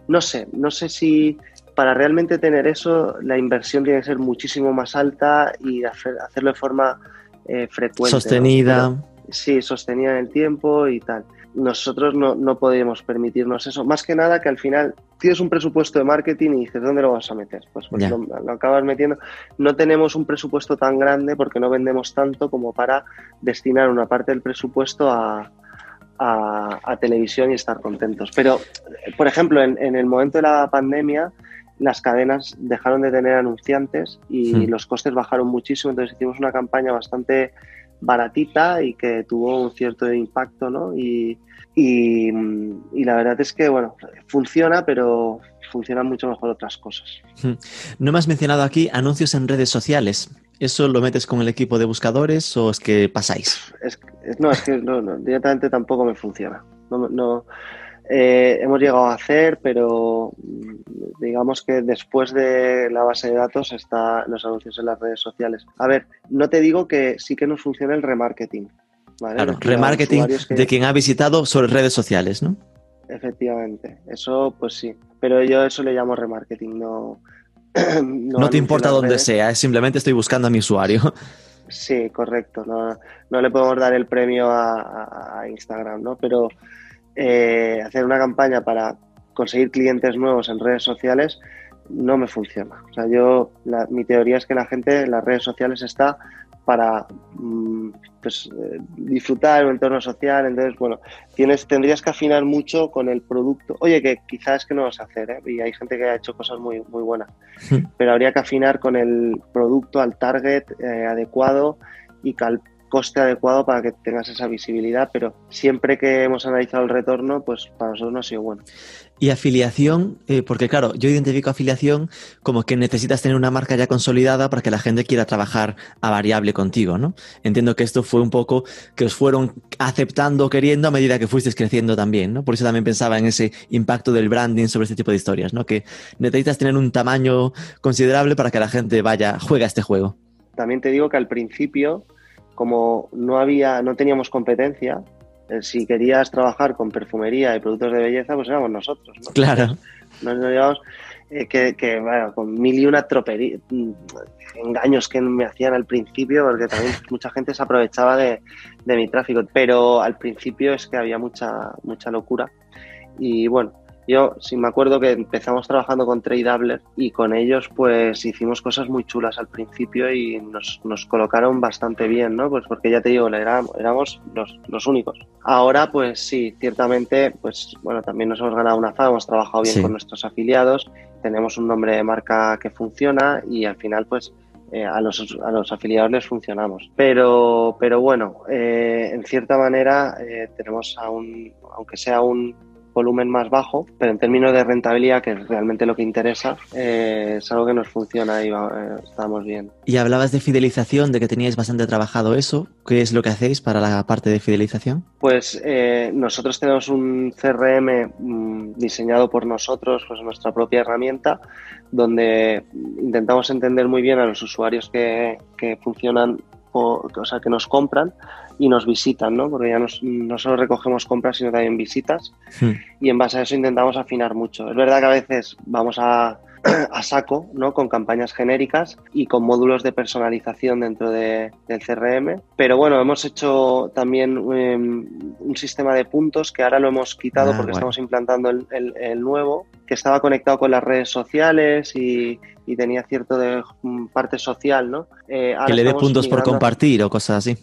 no sé, no sé si para realmente tener eso la inversión tiene que ser muchísimo más alta y hacer- hacerlo de forma eh, frecuente. Sostenida. Sí, sostenida en el tiempo y tal. Nosotros no, no podemos permitirnos eso. Más que nada que al final tienes un presupuesto de marketing y dices, ¿dónde lo vas a meter? Pues, pues lo, lo acabas metiendo. No tenemos un presupuesto tan grande porque no vendemos tanto como para destinar una parte del presupuesto a, a- a televisión y estar contentos. Pero, por ejemplo, en, en el momento de la pandemia, las cadenas dejaron de tener anunciantes y Hmm. los costes bajaron muchísimo. Entonces hicimos una campaña bastante baratita y que tuvo un cierto impacto, ¿no? Y, y, mm, y la verdad es que, bueno, funciona, pero funcionan mucho mejor otras cosas. No me has mencionado aquí anuncios en redes sociales. ¿Eso lo metes con el equipo de buscadores o es que pasáis? Es, es- no, es que no, no, directamente tampoco me funciona. No, no, eh, hemos llegado a hacer, pero mm, digamos que después de la base de datos están los anuncios en las redes sociales. A ver, no te digo que sí que nos funciona el remarketing. ¿vale? Claro, a remarketing que- de quien ha visitado sobre redes sociales, ¿no? Efectivamente, eso pues sí. Pero yo eso le llamo remarketing, no. no, te importa dónde sea, simplemente estoy buscando a mi usuario. Sí, correcto. No, no le podemos dar el premio a, Instagram, ¿no? Pero eh, hacer una campaña para conseguir clientes nuevos en redes sociales no me funciona. O sea, yo, mi teoría es que la gente en las redes sociales está para mm, pues, eh, disfrutar el entorno social. Entonces, bueno, tienes, tendrías que afinar mucho con el producto. Oye, que quizás es que no vas a hacer, ¿eh? y hay gente que ha hecho cosas muy, muy buenas, pero habría que afinar con el producto al target eh, adecuado y al coste adecuado para que tengas esa visibilidad, pero siempre que hemos analizado el retorno, pues para nosotros no ha sido bueno. Y afiliación, eh, porque claro, yo identifico afiliación como que necesitas tener una marca ya consolidada para que la gente quiera trabajar a variable contigo, ¿no? Entiendo que esto fue un poco que os fueron aceptando, queriendo a medida que fuisteis creciendo también, ¿no? Por eso también pensaba en ese impacto del branding sobre este tipo de historias, ¿no? Que necesitas tener un tamaño considerable para que la gente vaya, juegue a este juego. También te digo que al principio, como no había, no teníamos competencia, eh, si querías trabajar con perfumería y productos de belleza, pues éramos nosotros. ¿no? Claro. Nos, llevamos eh, que, bueno, con mil y una tropería, mm, engaños que me hacían al principio, porque también mucha gente se aprovechaba de, de mi tráfico, pero al principio es que había mucha, mucha locura. Y bueno, yo sí me acuerdo que empezamos trabajando con Tradeabler y con ellos pues hicimos cosas muy chulas al principio y nos, nos colocaron bastante bien, ¿no? Pues porque ya te digo, éramos, éramos los, los, únicos. Ahora pues sí, ciertamente pues bueno, también nos hemos ganado una fama, hemos trabajado bien con nuestros afiliados, tenemos un nombre de marca que funciona y al final pues eh, a, los, a, los, afiliados les funcionamos. Pero, pero bueno, eh, en cierta manera eh, tenemos aún, aunque sea un, volumen más bajo, pero en términos de rentabilidad, que es realmente lo que interesa, eh, es algo que nos funciona y eh, estamos bien. Y hablabas de fidelización, de que teníais bastante trabajado eso. ¿Qué es lo que hacéis para la parte de fidelización? Pues eh, nosotros tenemos un CRM mm, diseñado por nosotros, pues nuestra propia herramienta, donde intentamos entender muy bien a los usuarios que, que funcionan o, o sea, que nos compran y nos visitan, ¿no? Porque ya no solo recogemos compras, sino también visitas. Y en base a eso intentamos afinar mucho. Es verdad que a veces vamos a, a saco, ¿no? Con campañas genéricas y con módulos de personalización dentro de, del CRM. Pero bueno, hemos hecho también em, un sistema de puntos que ahora lo hemos quitado ah, porque estamos implantando el, el, nuevo, que estaba conectado con las redes sociales y, y tenía cierto de mm, parte social, ¿no? Eh, que le dé puntos por compartir o cosas así.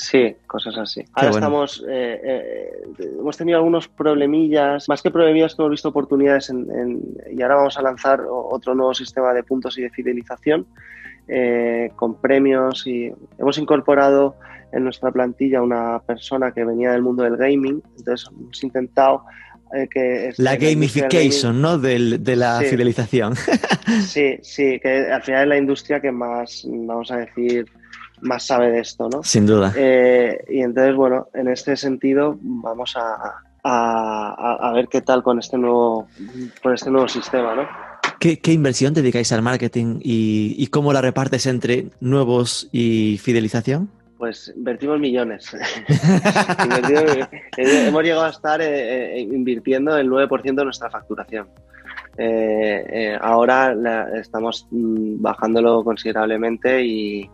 Sí, cosas así. Ahora estamos, eh, eh, hemos tenido algunos problemillas, más que problemillas hemos visto oportunidades en, y ahora vamos a lanzar otro nuevo sistema de puntos y de fidelización eh, con premios y hemos incorporado en nuestra plantilla una persona que venía del mundo del gaming, entonces hemos intentado que... La gamification, ¿no? de la fidelización. sí, sí, que al final es la industria que más, vamos a decir, más sabe de esto, ¿no? Sin duda. Eh, y entonces, bueno, en este sentido vamos a, a, ver qué tal con este nuevo, con este nuevo sistema, ¿no? ¿Qué, ¿Qué, inversión dedicáis al marketing y, y, cómo la repartes entre nuevos y fidelización? Pues invertimos millones. Eh, hemos llegado a estar eh, invirtiendo el 9% de nuestra facturación. ahora estamos mm, bajándolo considerablemente y,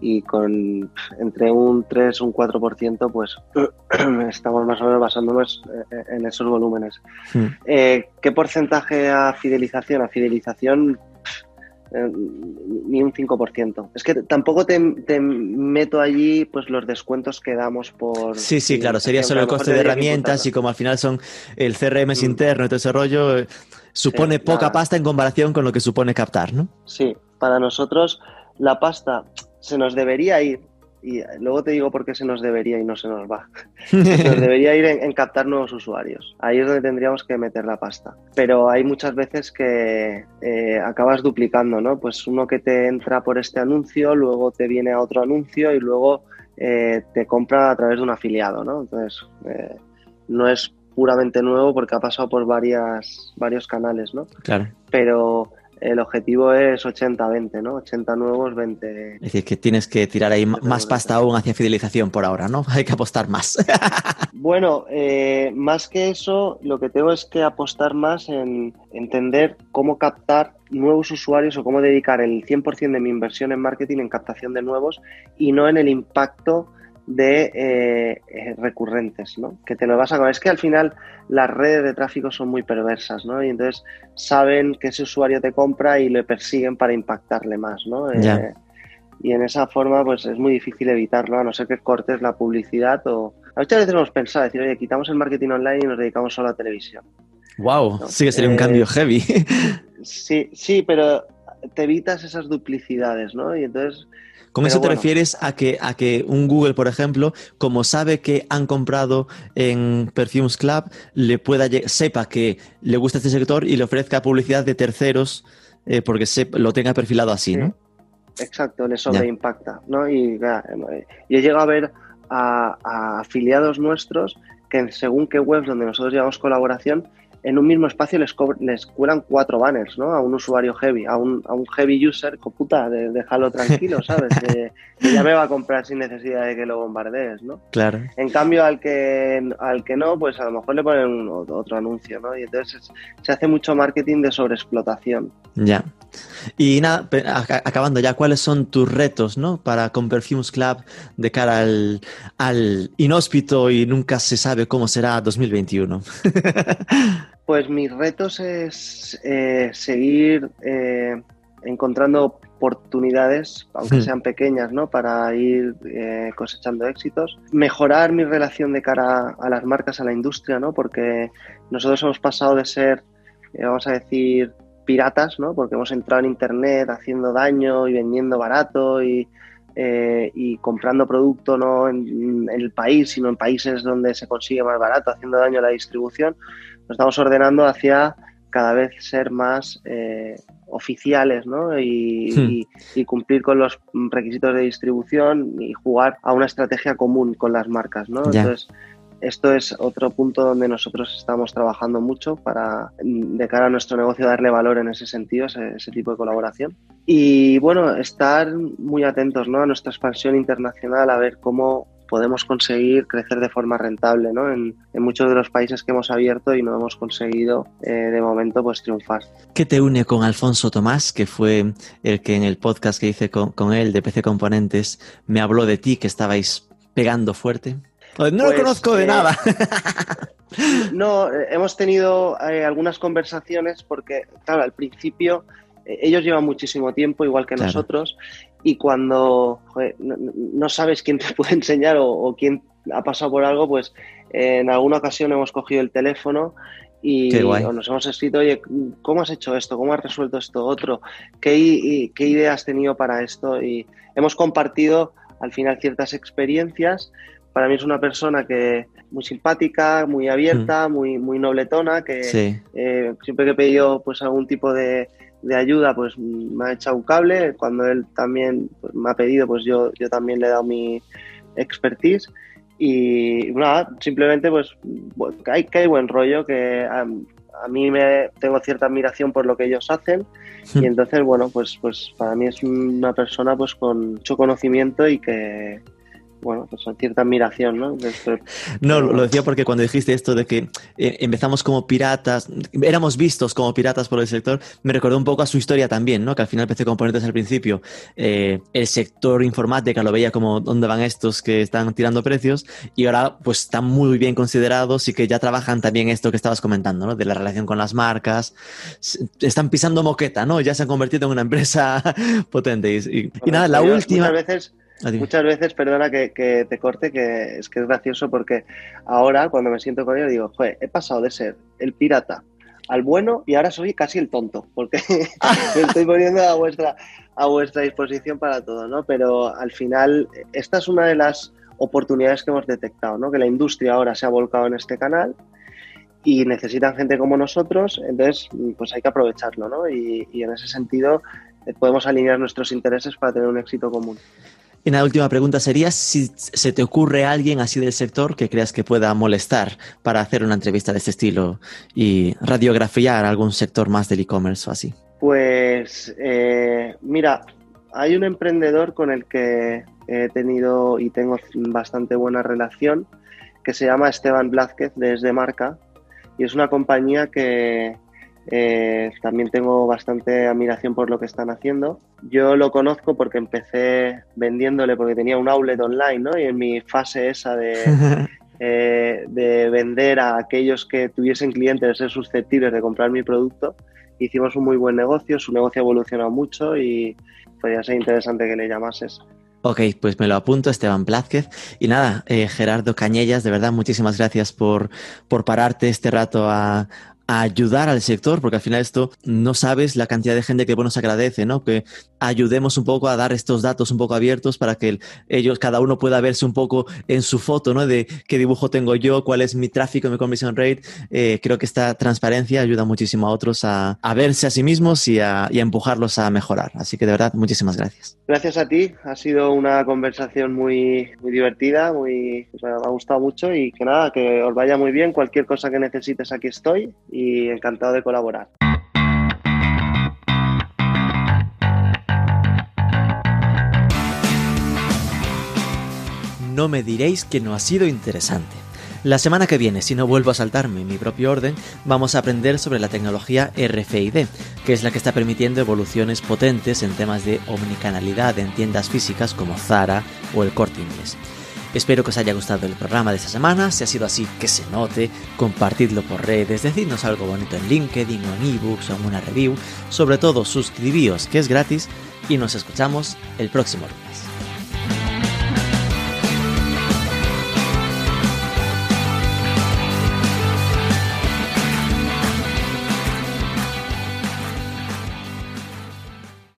y con entre un 3 y un 4%, pues estamos más o menos basándonos eh, en esos volúmenes. Hmm. Eh, ¿Qué porcentaje a fidelización? A fidelización eh, ni un 5%. Es que tampoco te, meto allí pues los descuentos que damos por... Sí, sí, claro, sería solo el coste de herramientas y como al final son el CRM es mm. interno y todo ese rollo, supone poca pasta en comparación con lo que supone captar, ¿no? Sí, para nosotros la pasta se nos debería ir, y luego te digo por qué se nos debería y no se nos va. se nos debería ir en, captar nuevos usuarios. Ahí es donde tendríamos que meter la pasta. Pero hay muchas veces que eh, acabas duplicando, ¿no? Pues uno que te entra por este anuncio, luego te viene a otro anuncio y luego eh, te compra a través de un afiliado, ¿no? Entonces, eh, no es puramente nuevo porque ha pasado por varias, varios canales, ¿no? Claro. Pero el objetivo es 80-20, ¿no? 80 nuevos, 20. Es decir, que tienes que tirar ahí más pasta aún hacia fidelización por ahora, ¿no? Hay que apostar más. bueno, eh, más que eso, lo que tengo es que apostar más en entender cómo captar nuevos usuarios o cómo dedicar el 100% de mi inversión en marketing en captación de nuevos y no en el impacto de eh, eh, recurrentes, ¿no? Que te lo vas a comer. Es que al final las redes de tráfico son muy perversas, ¿no? Y entonces saben que ese usuario te compra y le persiguen para impactarle más, ¿no? Eh, y en esa forma, pues es muy difícil evitarlo, a no ser que cortes la publicidad o... Muchas veces hemos pensado, decir, oye, quitamos el marketing online y nos dedicamos solo a televisión. Wow, sí que sería un cambio heavy. sí, sí, pero te evitas esas duplicidades, ¿no? Y entonces con eso te refieres a que, a que un Google, por ejemplo, como sabe que han comprado en Perfumes Club, le pueda sepa que le gusta este sector y le ofrezca publicidad de terceros eh, porque se, lo tenga perfilado así, ¿no? Exacto, le sobreimpacta, ¿no? Y, he llegado a ver a, afiliados nuestros que según qué webs donde nosotros llevamos colaboración en un mismo espacio les, les cuelan cuatro banners, ¿no? A un usuario heavy, a un, a un heavy user, puta, de, déjalo tranquilo, ¿sabes? Que, ya me va a comprar sin necesidad de que lo bombardees, ¿no? Claro. En cambio, al que, al que no, pues a lo mejor le ponen otro anuncio, ¿no? Y entonces se hace mucho marketing de sobreexplotación. Ya. Y nada, acabando ya, ¿cuáles son tus retos, ¿no? Para con Perfumes Club de cara al, al inhóspito y nunca se sabe cómo será 2021. Pues mis retos es eh, seguir eh, encontrando oportunidades, aunque hmm. sean pequeñas, ¿no? Para ir eh, cosechando éxitos. Mejorar mi relación de cara a las marcas, a la industria, ¿no? Porque nosotros hemos pasado de ser, vamos a decir, piratas, ¿no? Porque hemos entrado en Internet haciendo daño y vendiendo barato y, comprando producto no en, en, el país, sino en países donde se consigue más barato, haciendo daño a la distribución, nos estamos ordenando hacia cada vez ser más eh, oficiales ¿no? Hmm. y, cumplir con los requisitos de distribución y jugar a una estrategia común con las marcas. ¿no? Entonces, esto es otro punto donde nosotros estamos trabajando mucho para, de cara a nuestro negocio, darle valor en ese sentido, ese, ese tipo de colaboración. Y bueno, estar muy atentos ¿no? a nuestra expansión internacional, a ver cómo podemos conseguir crecer de forma rentable ¿no? en, muchos de los países que hemos abierto y no hemos conseguido eh, de momento pues triunfar. ¿Qué te une con Alfonso Tomás, que fue el que en el podcast que hice con, él de PC Componentes me habló de ti, que estabais pegando fuerte? No lo pues, conozco de eh, nada. no, eh, hemos tenido algunas conversaciones porque, claro, al principio ellos llevan muchísimo tiempo, igual que nosotros, y cuando no, sabes quién te puede enseñar o, quién ha pasado por algo, pues en alguna ocasión hemos cogido el teléfono y nos hemos escrito, oye, ¿cómo has hecho esto? ¿Cómo has resuelto esto otro? ¿Qué, qué ideas has tenido para esto? Y hemos compartido al final ciertas experiencias. Para mí es una persona que muy simpática, muy abierta, mm. muy, muy nobletona, que eh, siempre que he pedido pues algún tipo de, de ayuda, pues me ha echado un cable. Cuando él también pues, me ha pedido, pues yo, yo también le he dado mi expertise. Y nada, simplemente pues que hay, que hay buen rollo, que a, mí me tengo cierta admiración por lo que ellos hacen. Y entonces, bueno, pues, pues para mí es una persona pues con mucho conocimiento y que, bueno, pues cierta admiración, ¿no? no, lo decía porque cuando dijiste esto de que eh, empezamos como piratas, éramos vistos como piratas por el sector, me recordó un poco a su historia también, ¿no? Que al final PC Componentes al principio, eh, el sector informática lo veía como dónde van estos que están tirando precios y ahora pues están muy bien considerados y que ya trabajan también esto que estabas comentando, ¿no? De la relación con las marcas, están pisando moqueta, ¿no? Ya se han convertido en una empresa potente y, nada, la última... veces Muchas veces, perdona que, te corte, que es que es gracioso porque ahora cuando me siento con ellos digo, joder, he pasado de ser el pirata al bueno y ahora soy casi el tonto, porque me estoy poniendo a vuestra, a vuestra disposición para todo, ¿no? Pero al final, esta es una de las oportunidades que hemos detectado, ¿no? Que la industria ahora se ha volcado en este canal y necesitan gente como nosotros, entonces pues hay que aprovecharlo, ¿no? Y, y en ese sentido eh, podemos alinear nuestros intereses para tener un éxito común. Y la última pregunta sería si se te ocurre alguien así del sector que creas que pueda molestar para hacer una entrevista de este estilo y radiografiar algún sector más del e-commerce o así. Pues eh, mira, hay un emprendedor con el que he tenido y tengo bastante buena relación que se llama Esteban Blázquez desde Marca y es una compañía que eh, también tengo bastante admiración por lo que están haciendo. Yo lo conozco porque empecé vendiéndole porque tenía un outlet online, ¿no? Y en mi fase esa de, eh, de vender a aquellos que tuviesen clientes, de ser susceptibles de comprar mi producto, hicimos un muy buen negocio, su negocio ha evolucionado mucho y podría ser interesante que le llamases. Ok, pues me lo apunto, Esteban Blázquez. Y nada, eh, Gerardo Cañellas, de verdad, muchísimas gracias por, por pararte este rato a, a ayudar al sector, porque al final esto no sabes la cantidad de gente que bueno se agradece, ¿no? Que ayudemos un poco a dar estos datos un poco abiertos para que ellos, cada uno pueda verse un poco en su foto, ¿no? De qué dibujo tengo yo, cuál es mi tráfico, mi conversion rate. Eh, creo que esta transparencia ayuda muchísimo a otros a, verse a sí mismos y a, y a, empujarlos a mejorar. Así que de verdad, muchísimas gracias. Gracias a ti. Ha sido una conversación muy, muy divertida, muy, me ha gustado mucho y que nada, que os vaya muy bien. Cualquier cosa que necesites, aquí estoy y encantado de colaborar. No me diréis que no ha sido interesante. La semana que viene, si no vuelvo a saltarme mi propio orden, vamos a aprender sobre la tecnología RFID, que es la que está permitiendo evoluciones potentes en temas de omnicanalidad en tiendas físicas como Zara o el Corte Inglés. Espero que os haya gustado el programa de esta semana. Si ha sido así, que se note. Compartidlo por redes, decidnos algo bonito en LinkedIn o en ebooks o en una review. Sobre todo, suscribíos, que es gratis. Y nos escuchamos el próximo lunes.